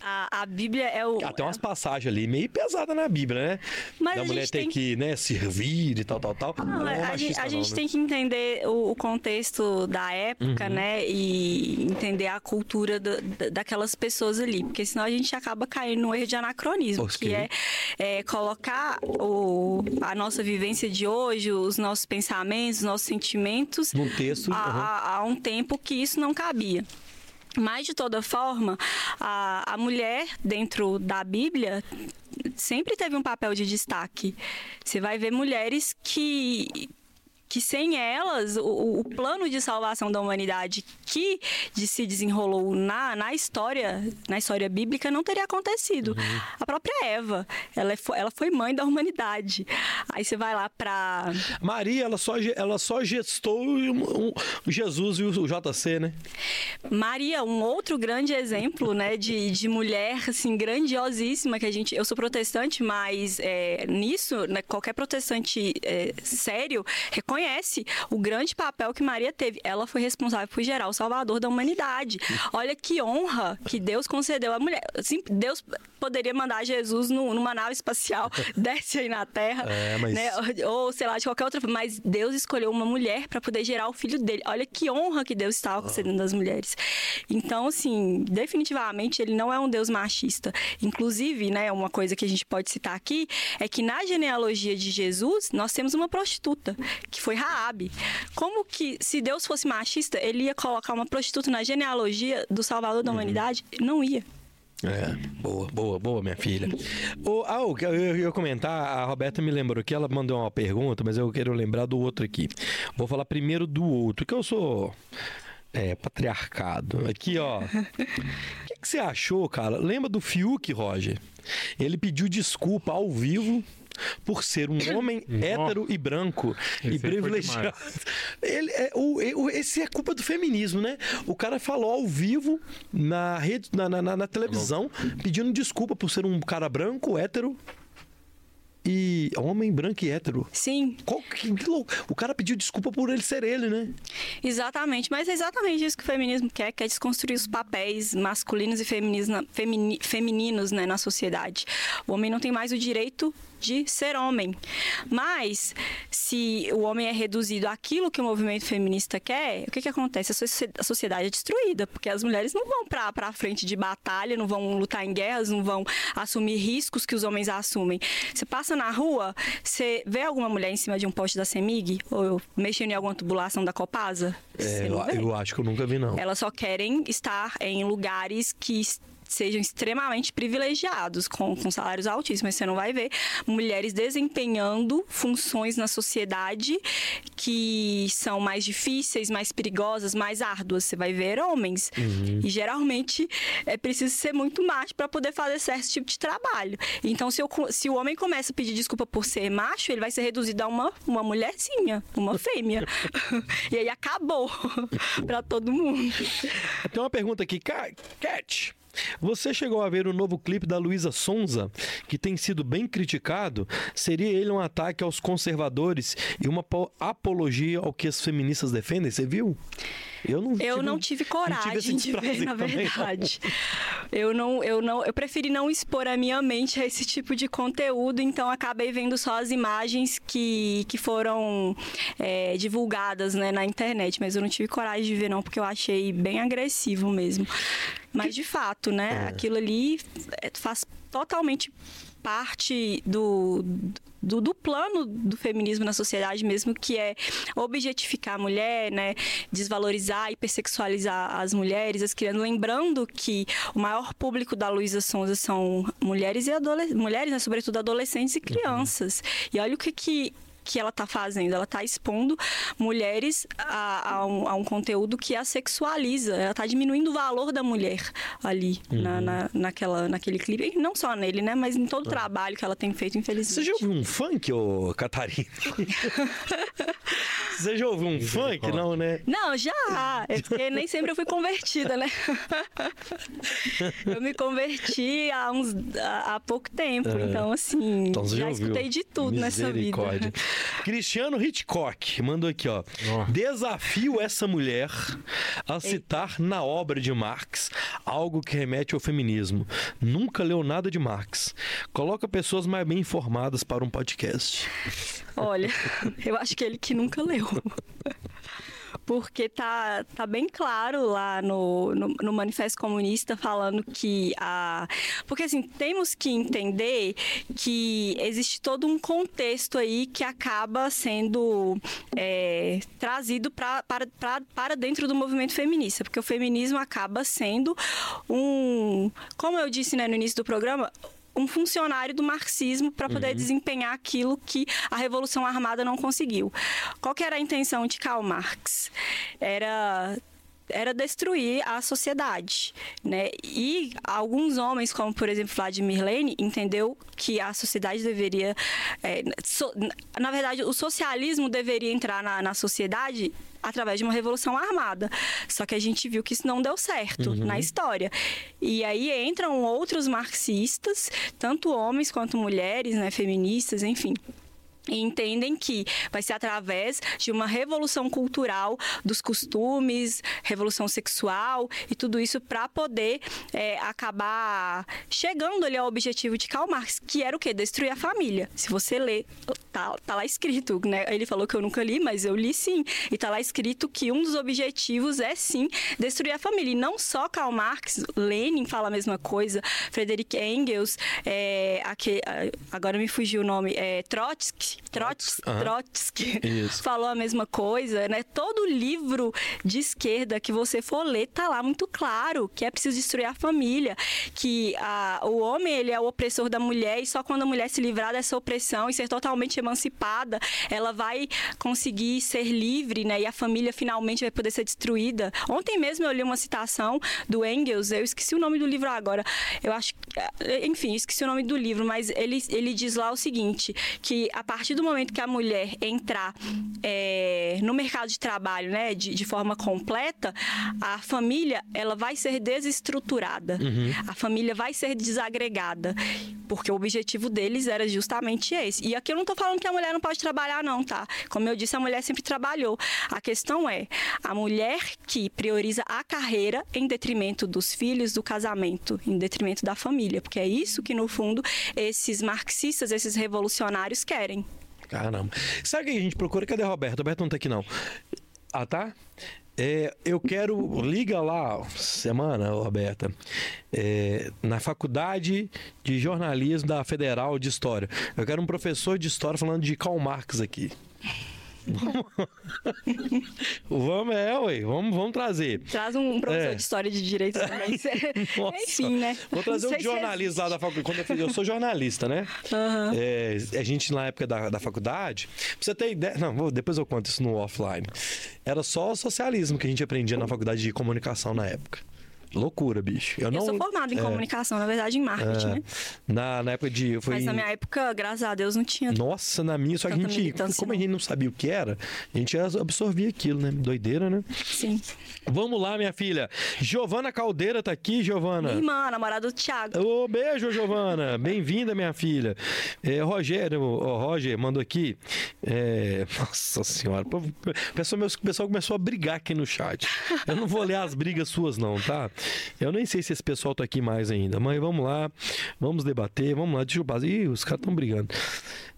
A, a Bíblia é o.
Ah, tem umas passagens ali meio pesadas na Bíblia, né?
Mas
da
a
mulher
tem
que né, servir e tal, tal, tal.
Não,
é
a, gente, a
não,
gente
né?
tem que entender o, o contexto da época,
Uhum.
né? E entender a cultura da- daquelas pessoas ali. Porque senão a gente acaba caindo no erro de anacronismo, que é, é colocar o, a nossa vivência de hoje, os nossos pensamentos, os nossos sentimentos
Num texto.
há, há um tempo que isso não cabia. Mas, de toda forma, a, a mulher dentro da Bíblia sempre teve um papel de destaque. Você vai ver mulheres que. Que sem elas, o, o plano de salvação da humanidade que de- se desenrolou na, na história, na história bíblica, não teria acontecido.
Uhum.
A própria Eva, ela, é fo- ela foi mãe da humanidade. Aí você vai lá para
Maria, ela só, ela só gestou um- um- Jesus e o JC, né?
Maria, um outro grande exemplo, né, de, de mulher, assim, grandiosíssima, que a gente... Eu sou protestante, mas é, nisso, né, qualquer protestante é, sério reconhece o grande papel que Maria teve. Ela foi responsável por gerar o salvador da humanidade. Olha que honra que Deus concedeu à mulher. Assim, Deus poderia mandar Jesus no- numa nave espacial, desce aí na Terra,
É, mas-
né, ou sei lá, de qualquer outra forma, mas Deus escolheu uma mulher para poder gerar o filho dele. Olha que honra que Deus estava concedendo às mulheres. Então, assim, definitivamente ele não é um Deus machista. Inclusive, né, uma coisa que a gente pode citar aqui é que na genealogia de Jesus nós temos uma prostituta que foi Raabe. Como que, se Deus fosse machista, ele ia colocar uma prostituta na genealogia do Salvador da humanidade? Não ia.
É, boa, boa, boa, minha filha. O, ah, eu ia comentar, a Roberta me lembrou que ela mandou uma pergunta, mas eu quero lembrar do outro aqui. Vou falar primeiro do outro, que eu sou é, patriarcado. Aqui, ó. O que, que você achou, cara? Lembra do Fiuk, Roger? Ele pediu desculpa ao vivo por ser um homem hétero e branco
Esse
e privilegiado. Ele é, o, o- esse é culpa do feminismo, né? O cara falou ao vivo na rede, na, na- na- na televisão, pedindo desculpa por ser um cara branco, hétero e homem branco e hétero.
Sim,
Qual, que, que louco. O cara pediu desculpa por ele ser ele, né?
Exatamente, mas é exatamente isso que o feminismo quer, quer desconstruir os papéis masculinos e femininos na, femini- femininos né, na sociedade. O homem não tem mais o direito de ser homem. Mas, se o homem é reduzido àquilo que o movimento feminista quer, o que, que acontece? A socie- a sociedade é destruída, porque as mulheres não vão para a frente de batalha, não vão lutar em guerras, não vão assumir riscos que os homens assumem. Você passa na rua, você vê alguma mulher em cima de um poste da CEMIG, ou mexendo em alguma tubulação da Copasa?
É, eu, eu acho que eu nunca vi, não.
Elas só querem estar em lugares que sejam extremamente privilegiados, com, com salários altíssimos. Você não vai ver mulheres desempenhando funções na sociedade que são mais difíceis, mais perigosas, mais árduas. Você vai ver homens. E geralmente é preciso ser muito macho para poder fazer certo tipo de trabalho. Então, se, eu se o homem começa a pedir desculpa por ser macho, ele vai ser reduzido a uma, uma mulherzinha, uma fêmea. e aí acabou para todo mundo.
Tem uma pergunta aqui, Ca- Cat. Você chegou a ver o novo clipe da Luísa Sonza, que tem sido bem criticado? Seria ele um ataque aos conservadores e uma po- apologia ao que as feministas defendem? Você viu? Eu não
Eu
tive-
não tive coragem
esse
de ver, na
não.
verdade. Eu não, eu não, eu preferi não expor a minha mente a esse tipo de conteúdo, então acabei vendo só as imagens que, que foram é, divulgadas né, na internet, mas eu não tive coragem de ver não, porque eu achei bem agressivo mesmo. Mas de fato, né,
É.
aquilo ali é, faz totalmente parte do, do, do plano do feminismo na sociedade mesmo, que é objetificar a mulher, né? Desvalorizar e hipersexualizar as mulheres, as crianças. Lembrando que o maior público da Luísa Sonza são mulheres e adolescentes, mulheres, né? sobretudo adolescentes e crianças. E olha o que que que ela está fazendo, ela está expondo mulheres a, a um, a um conteúdo que a sexualiza, ela está diminuindo o valor da mulher ali na, na, naquela, naquele clipe, E não só nele, né, mas em todo o trabalho que ela tem feito, infelizmente.
Você já ouviu um funk, ô Catarina? Você já ouviu um funk? Não, né?
Não, já. É porque nem sempre eu fui convertida, né? Eu me converti há, uns, há, há pouco tempo. Então, assim,
Então já
já escutei de tudo nessa vida.
Cristiano Hitchcock mandou aqui, ó.
Ó.
Desafio essa mulher a citar na obra de Marx algo que remete ao feminismo. Nunca leu nada de Marx. Coloca pessoas mais bem informadas para um podcast.
Olha, eu acho que ele que nunca leu. Porque tá, tá bem claro lá no, no, no Manifesto Comunista falando que a. Porque assim, temos que entender que existe todo um contexto aí que acaba sendo é, trazido pra, para, pra, para dentro do movimento feminista. Porque o feminismo acaba sendo um. Como eu disse né, no início do programa, um funcionário do marxismo para poder desempenhar aquilo que a Revolução Armada não conseguiu. Qual que era a intenção de Karl Marx? Era era destruir a sociedade, né? E alguns homens, como por exemplo Vladimir Lenin, entendeu que a sociedade deveria, é, so- na verdade, o socialismo deveria entrar na, na sociedade através de uma revolução armada. Só que a gente viu que isso não deu certo na história. E aí entram outros marxistas, tanto homens quanto mulheres, né, feministas, enfim. E entendem que vai ser através de uma revolução cultural dos costumes, revolução sexual e tudo isso para poder é, acabar chegando ali ao objetivo de Karl Marx, que era o quê? Destruir a família. Se você ler, tá, tá lá escrito, né? Ele falou que eu nunca li, mas eu li sim. E tá lá escrito que um dos objetivos é sim destruir a família. E não só Karl Marx, Lenin fala a mesma coisa, Frederick Engels, é, aque- agora me fugiu o nome, é, Trotsky Trotsky,
Isso.
falou a mesma coisa, né? Todo livro de esquerda que você for ler tá lá muito claro que é preciso destruir a família, que a, o homem ele é o opressor da mulher e só quando a mulher se livrar dessa opressão e ser totalmente emancipada, ela vai conseguir ser livre, né? E a família finalmente vai poder ser destruída. Ontem mesmo eu li uma citação do Engels, eu esqueci o nome do livro agora. Eu acho enfim, esqueci o nome do livro, mas ele, ele diz lá o seguinte, que a partir do momento que a mulher entrar é, no mercado de trabalho, né, de, de forma completa, a família ela vai ser desestruturada, a família vai ser desagregada, porque o objetivo deles era justamente esse. E aqui eu não estou falando que a mulher não pode trabalhar, não, tá? Como eu disse, a mulher sempre trabalhou. A questão é a mulher que prioriza a carreira em detrimento dos filhos, do casamento, em detrimento da família, porque é isso que no fundo esses marxistas, esses revolucionários querem.
Caramba. Sabe o que a gente procura? Cadê Roberto? Roberto não tá aqui, não. Ah, tá? É, eu quero. Liga lá, semana, Roberta. É, na faculdade de jornalismo da Federal de História. Eu quero um professor de história falando de Karl Marx aqui. Vamos, é, ué, vamos, vamos trazer.
Traz um professor
É.
de história de direito também. Enfim, né?
Vou trazer um
se
jornalista lá da faculdade. Quando eu, fiz- eu sou jornalista, né?
Aham.
É, a gente, na época da, da faculdade, pra você ter ideia. Não, depois eu conto isso no offline. Era só socialismo que a gente aprendia na faculdade de comunicação na época. Loucura, bicho. Eu,
Eu
não,
sou formada em
é,
comunicação, na verdade, em marketing,
é,
né?
na, na época de. Foi
Mas na minha época, graças a Deus, não tinha.
Nossa, na minha, só que a gente, como a gente não sabia o que era, a gente absorvia aquilo, né? Doideira, né?
Sim.
Vamos lá, minha filha. Giovana Caldeira tá aqui, Giovana.
Minha irmã, namorada do Thiago.
Ô, beijo, Giovana. Bem-vinda, minha filha. É, Rogério, ó, Roger, mandou aqui. é, nossa senhora. O pessoal, o pessoal começou a brigar aqui no chat. Eu não vou ler as brigas suas, não, tá? Eu nem sei se esse pessoal tá aqui mais ainda. Mas vamos lá. Vamos debater. Vamos lá. Deixa eu passar. Ih, os caras estão brigando.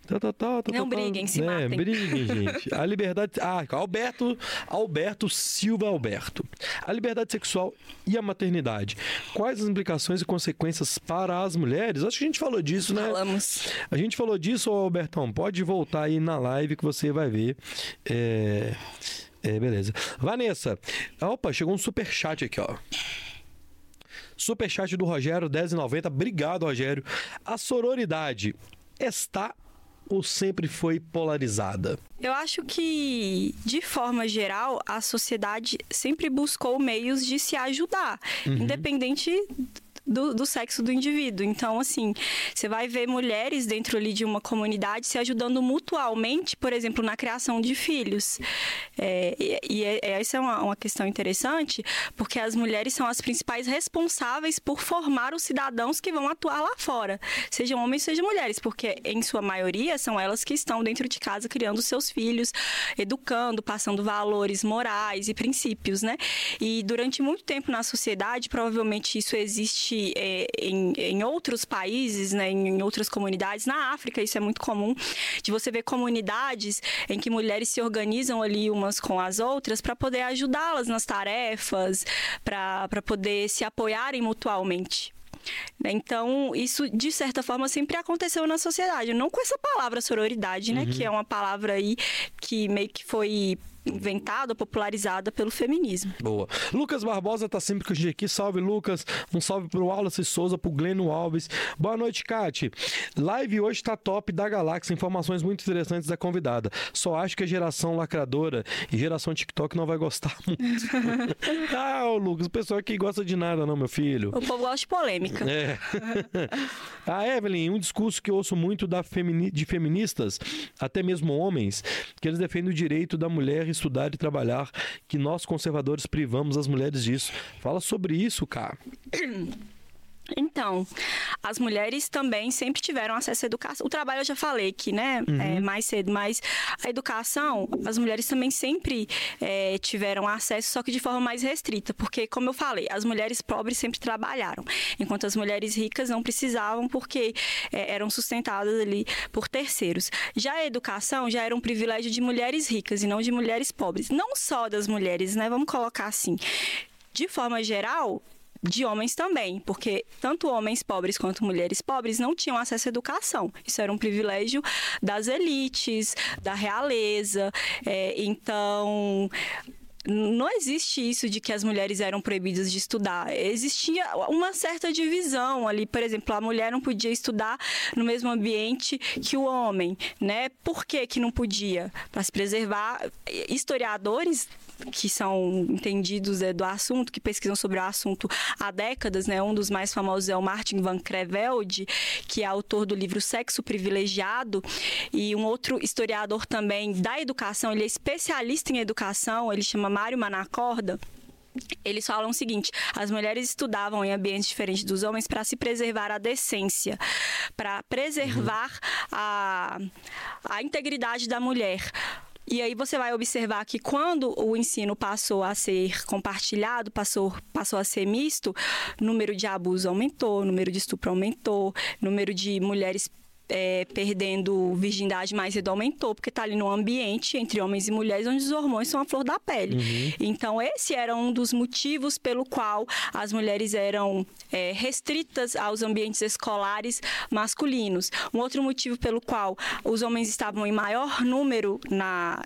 Tá, tá, tá, tá,
Não
tá, tá.
briguem, se
É,
matem.
briguem, gente. A liberdade. Ah, Alberto, Alberto Silva Alberto. A liberdade sexual e a maternidade. Quais as implicações e consequências para as mulheres? Acho que a gente falou disso, né?
Falamos.
A gente falou disso, Albertão. Pode voltar aí na live que você vai ver. É. É, beleza. Vanessa. Opa, chegou um super chat aqui, ó. Superchat do Rogério, 10,90. Obrigado, Rogério. A sororidade está ou sempre foi polarizada?
Eu acho que, de forma geral, a sociedade sempre buscou meios de se ajudar, independente do, do sexo do indivíduo. Então, assim, você vai ver mulheres dentro ali de uma comunidade se ajudando mutualmente, por exemplo, na criação de filhos. É, e e é- essa é uma, uma questão interessante, porque as mulheres são as principais responsáveis por formar os cidadãos que vão atuar lá fora, sejam homens, sejam mulheres, porque em sua maioria são elas que estão dentro de casa criando seus filhos, educando, passando valores morais e princípios, né? E durante muito tempo na sociedade, provavelmente isso existe é, em, em outros países, né, em, em outras comunidades. Na África isso é muito comum, de você ver comunidades em que mulheres se organizam ali umas com as outras para poder ajudá-las nas tarefas, para poder se apoiarem mutualmente. né? Então, isso, de certa forma, sempre aconteceu na sociedade. Não com essa palavra sororidade, né? Que é uma palavra aí que meio que foi inventada, popularizada pelo feminismo.
Boa. Lucas Barbosa tá sempre com a gente aqui. Salve, Lucas. Um salve pro Wallace Souza, pro Gleno Alves. Boa noite, Cati. Live hoje tá top da galáxia. Informações muito interessantes da convidada. Só acho que a geração lacradora e geração TikTok não vai gostar muito. ah, ô Lucas, o pessoal aqui gosta de nada, não, meu filho.
O povo gosta de polêmica.
É. a Evelyn, um discurso que eu ouço muito da femini- de feministas, até mesmo homens, que eles defendem o direito da mulher estudar e trabalhar, que nós conservadores privamos as mulheres disso. Fala sobre isso, cara.
Então, as mulheres também sempre tiveram acesso à educação. O trabalho eu já falei aqui, né? É, mais cedo, mas a educação, as mulheres também sempre é, tiveram acesso, só que de forma mais restrita, porque, como eu falei, as mulheres pobres sempre trabalharam, enquanto as mulheres ricas não precisavam, porque é, eram sustentadas ali por terceiros. Já a educação já era um privilégio de mulheres ricas e não de mulheres pobres. Não só das mulheres, né? Vamos colocar assim. De forma geral, de homens também, porque tanto homens pobres quanto mulheres pobres não tinham acesso à educação. Isso era um privilégio das elites, da realeza. É, então, não existe isso de que as mulheres eram proibidas de estudar. Existia uma certa divisão ali, por exemplo, a mulher não podia estudar no mesmo ambiente que o homem, né? Por que que não podia? Para se preservar. Historiadores que são entendidos é, do assunto, que pesquisam sobre o assunto há décadas, né? Um dos mais famosos é o Martin van Creveld, que é autor do livro Sexo Privilegiado, e um outro historiador também da educação, ele é especialista em educação, ele chama Mário Manacorda eles falam o seguinte: as mulheres estudavam em ambientes diferentes dos homens para se preservar a decência, para preservar uhum. a, a integridade da mulher. E aí você vai observar que quando o ensino passou a ser compartilhado, passou, passou a ser misto, número de abuso aumentou, número de estupro aumentou, número de mulheres é, perdendo virgindade mais cedo aumentou, porque está ali no ambiente entre homens e mulheres onde os hormônios são a flor da pele. Uhum. Então, esse era um dos motivos pelo qual as mulheres eram é, restritas aos ambientes escolares masculinos. Um outro motivo pelo qual os homens estavam em maior número na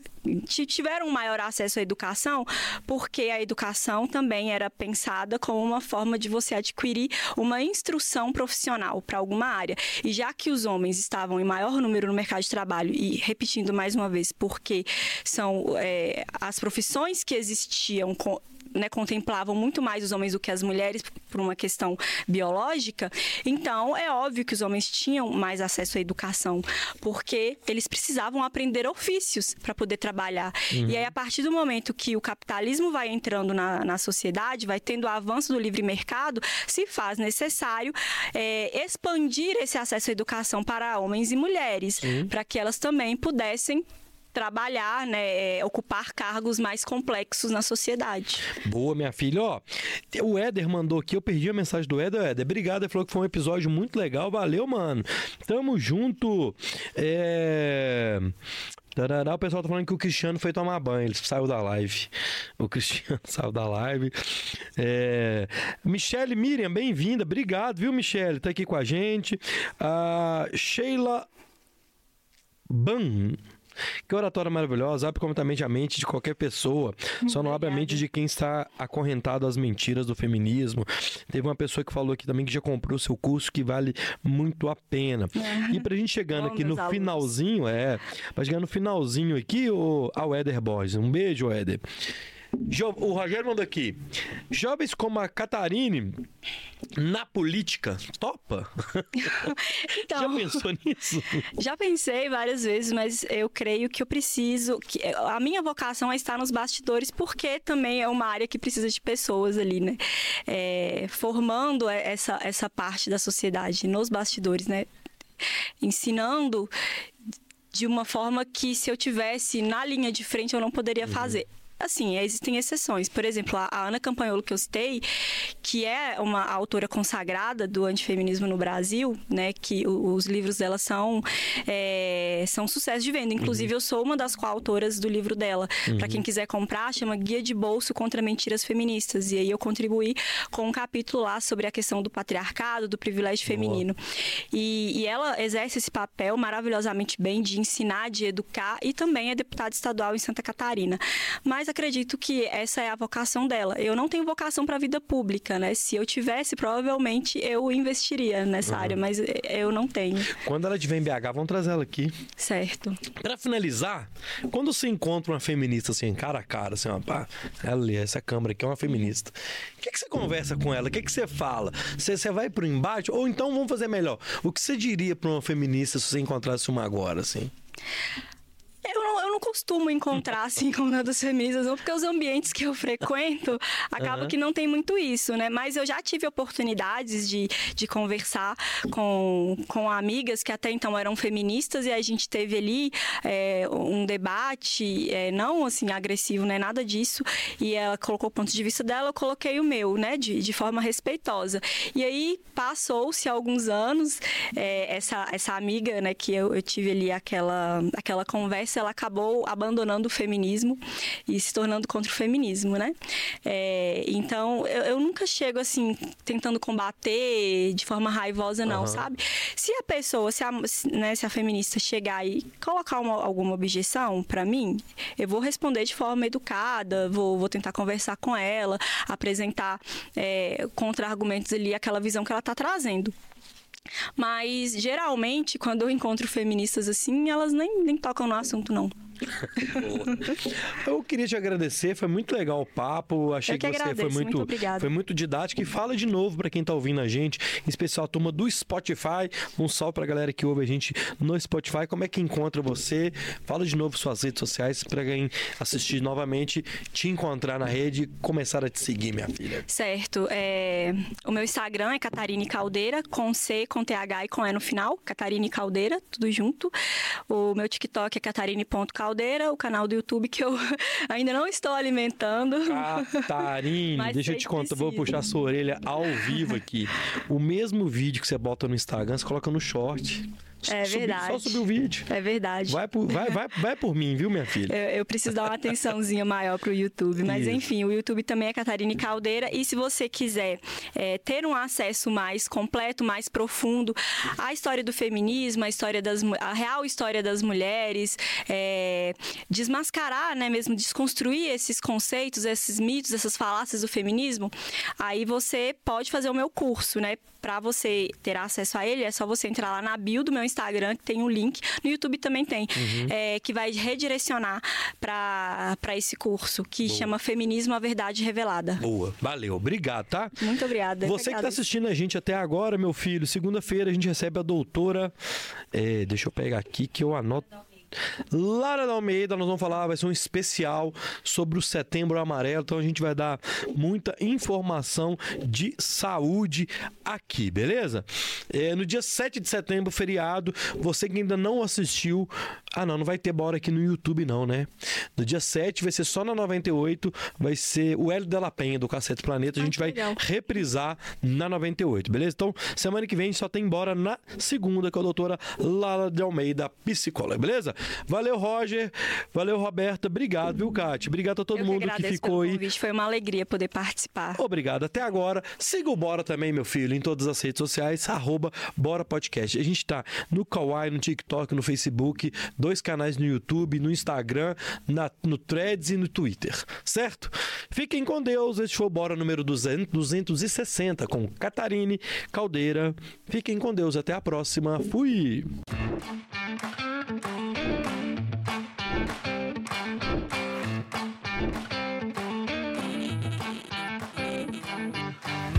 tiveram maior acesso à educação, porque a educação também era pensada como uma forma de você adquirir uma instrução profissional para alguma área. E já que os homens estavam em maior número no mercado de trabalho, e repetindo mais uma vez, porque são é, as profissões que existiam com, né, contemplavam muito mais os homens do que as mulheres por uma questão biológica, então é óbvio que os homens tinham mais acesso à educação, porque eles precisavam aprender ofícios para poder trabalhar. Uhum. E aí, a partir do momento que o capitalismo vai entrando na, na sociedade, vai tendo o avanço do livre mercado, se faz necessário é, expandir esse acesso à educação para homens e mulheres, para que elas também pudessem trabalhar, né, é, ocupar cargos mais complexos na sociedade.
Boa, minha filha. Ó, o Éder mandou aqui, eu perdi a mensagem do Éder. Éder, obrigado, ele falou que foi um episódio muito legal. Valeu, mano. Tamo junto. É... O pessoal tá falando que o Cristiano foi tomar banho, ele saiu da live. O Cristiano saiu da live. É... Michele Miriam, bem-vinda, obrigado, viu, Michele? Tá aqui com a gente. A Sheila Ban que oratória maravilhosa, abre completamente a mente de qualquer pessoa, só não abre a mente de quem está acorrentado às mentiras do feminismo. Teve uma pessoa que falou aqui também que já comprou seu curso, que vale muito a pena. É. E pra gente chegando aqui no alunos. finalzinho, é, pra chegar no finalzinho aqui, o, ao Éder Borges. Um beijo, Éder. Jo, o Rogério mandou aqui. Jovens como a Catarine na política, topa? Então, já pensou nisso?
Já pensei várias vezes, mas eu creio que eu preciso. Que a minha vocação é estar nos bastidores, porque também é uma área que precisa de pessoas ali, né? É, formando essa, essa parte da sociedade nos bastidores, né? Ensinando de uma forma que se eu tivesse na linha de frente eu não poderia uhum. fazer assim, existem exceções. Por exemplo, a Ana Campanholo, que eu citei, que é uma autora consagrada do antifeminismo no Brasil, né? Que os livros dela são, é, são sucesso de venda. Inclusive, uhum. eu sou uma das coautoras do livro dela. Uhum. Para quem quiser comprar, chama Guia de Bolso contra Mentiras Feministas. E aí eu contribuí com um capítulo lá sobre a questão do patriarcado, do privilégio feminino. E, e ela exerce esse papel maravilhosamente bem de ensinar, de educar e também é deputada estadual em Santa Catarina. Mas acredito que essa é a vocação dela. Eu não tenho vocação para a vida pública, né? Se eu tivesse, provavelmente eu investiria nessa uhum. área, mas eu não tenho.
Quando ela estiver em BH, vamos trazer ela aqui.
Certo.
Para finalizar, quando você encontra uma feminista assim, cara a cara, assim, ó, pá, ela, essa câmera aqui é uma feminista. O que, que você conversa com ela? O que, que você fala? Você, você vai pro embate? Ou então vamos fazer melhor. O que você diria para uma feminista se você encontrasse uma agora, assim?
Eu não, eu não costumo encontrar, assim, com tantas feministas, não, porque os ambientes que eu frequento acabam uhum. que não tem muito isso, né? Mas eu já tive oportunidades de, de conversar com, com amigas que até então eram feministas e a gente teve ali é, um debate, é, não assim, agressivo, né? Nada disso. E ela colocou o ponto de vista dela, eu coloquei o meu, né? De, de forma respeitosa. E aí passou-se alguns anos, é, essa, essa amiga, né, que eu, eu tive ali aquela, aquela conversa ela acabou abandonando o feminismo e se tornando contra o feminismo, né? É, então, eu, eu, nunca chego assim, tentando combater de forma raivosa, não, uhum. sabe? Se a pessoa, se a, né, se a feminista chegar e colocar uma, alguma objeção para mim, eu vou responder de forma educada, vou, vou tentar conversar com ela, apresentar é, contra-argumentos ali, aquela visão que ela está trazendo. Mas, geralmente, quando eu encontro feministas assim, elas nem, nem tocam no assunto, não.
Eu queria te agradecer, foi muito legal o papo. Achei que, que, você agradeço, foi muito,
muito
foi muito didático. E fala de novo para quem está ouvindo a gente, em especial a turma do Spotify. Um salve para a galera que ouve a gente no Spotify. Como é que encontra você? Fala de novo suas redes sociais para quem assistir novamente, te encontrar na rede e começar a te seguir, minha filha.
Certo. É... O meu Instagram é Catarine Caldeira, com C, com TH e com E no final. Catarine Caldeira, tudo junto. O meu TikTok é catarine.caldeira Caldeira, o canal do YouTube que eu ainda não estou alimentando.
Catarine, deixa eu te contar, vou puxar sua orelha ao vivo aqui. O mesmo vídeo que você bota no Instagram, você coloca no short.
É verdade.
Só subir o vídeo.
É verdade.
Vai por, vai, vai, vai por mim, viu, minha filha?
Eu, eu preciso dar uma atençãozinha maior pro YouTube. Mas, Isso. enfim, o YouTube também é Catarine Caldeira. E se você quiser é, ter um acesso mais completo, mais profundo à história do feminismo, à história das, a real história das mulheres, é, desmascarar, né, mesmo desconstruir esses conceitos, esses mitos, essas falácias do feminismo, aí você pode fazer o meu curso, né? Para você ter acesso a ele, é só você entrar lá na bio do meu Instagram, que tem um link. No YouTube também tem, uhum. é, que vai redirecionar para esse curso, que Boa. chama Feminismo, a Verdade Revelada.
Boa, valeu. Obrigado, tá?
Muito obrigada.
Você que está assistindo a gente até agora, meu filho, segunda-feira a gente recebe a doutora. É, deixa eu pegar aqui que eu anoto. Lara da Almeida, nós vamos falar, vai ser um especial sobre o Setembro Amarelo, então a gente vai dar muita informação de saúde aqui, beleza? É, no dia 7 de setembro, feriado, você que ainda não assistiu, ah não, não vai ter bora aqui no YouTube não, né? No dia 7 vai ser só na 98, vai ser o Hélio Della Penha do Cacete Planeta, a gente vai legal. reprisar na 98, beleza? Então, semana que vem só tem bora na segunda com a doutora Lara de Almeida, psicóloga, beleza? Valeu, Roger. Valeu, Roberta. Obrigado, viu, Kate? Obrigado a todo
Eu
mundo que, que ficou aí.
Convite. Foi uma alegria poder participar.
Obrigado. Até agora. Siga o Bora também, meu filho, em todas as redes sociais, arroba Bora Podcast. A gente tá no Kawaii, no TikTok, no Facebook, dois canais no YouTube, no Instagram, na, no Threads e no Twitter, certo? Fiquem com Deus. Este foi o Bora número 200, 260 com Catarine Caldeira. Fiquem com Deus. Até a próxima. Fui!